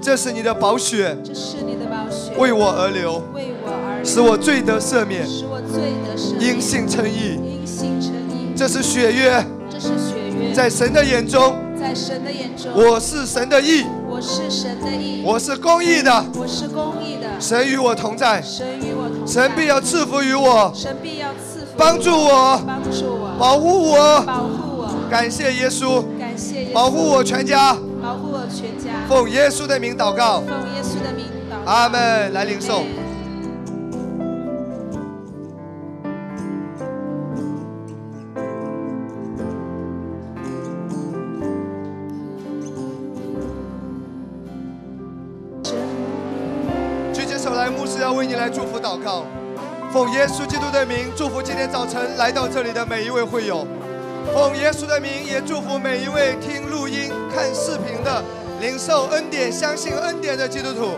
这是你的宝血，这是你的宝血，为我而流，为我而流，使我罪得赦免，使我罪得赦免，因信称义。因信称义。这是血约，这是血约，在神的眼中，在神的眼中，我是神的义，我是神的义，我是公义的，我是公义的。神与我同在，神与我同在，神必要赐福于我，神必要赐福帮助我，帮助我，保护我。保护我。感谢耶稣，感谢耶稣。保护我全家，保护我全家。奉耶稣的名祷告，奉耶稣的名祷告。阿门。来领受来祝福祷告。奉耶稣基督的名，祝福今天早晨来到这里的每一位会友。奉耶稣的名，也祝福每一位听录音、看视频的、领受恩典、相信恩典的基督徒。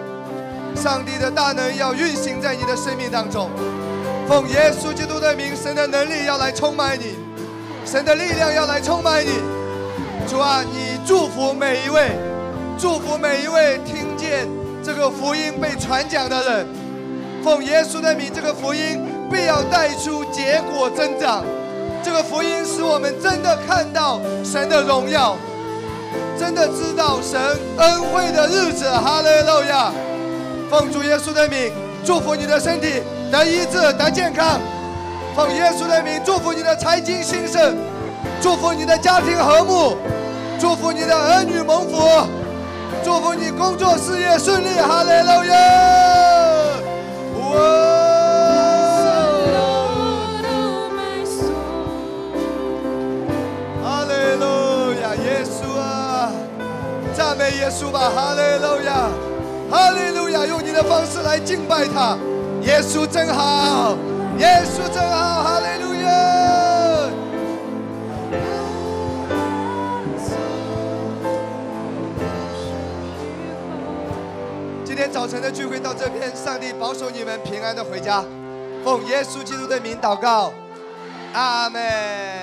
上帝的大能要运行在你的生命当中。奉耶稣基督的名，神的能力要来充满你，神的力量要来充满你。主啊，你祝福每一位，祝福每一位听见这个福音被传讲的人。奉耶稣的名，这个福音必要带出结果增长。这个福音使我们真的看到神的荣耀，真的知道神恩惠的日子。哈利路亚！奉主耶稣的名，祝福你的身体得医治、得健康。奉耶稣的名，祝福你的财经兴盛，祝福你的家庭和睦，祝福你的儿女蒙福，祝福你工作事业顺利。哈利路亚！哦哈雷路亚耶稣吧！哈利路亚，哈利路亚，用你的方式来敬拜他。耶稣真好，耶稣真好，哈利路亚。天早晨的聚会到这边，上帝保守你们平安的回家。奉耶稣基督的名祷告，阿门。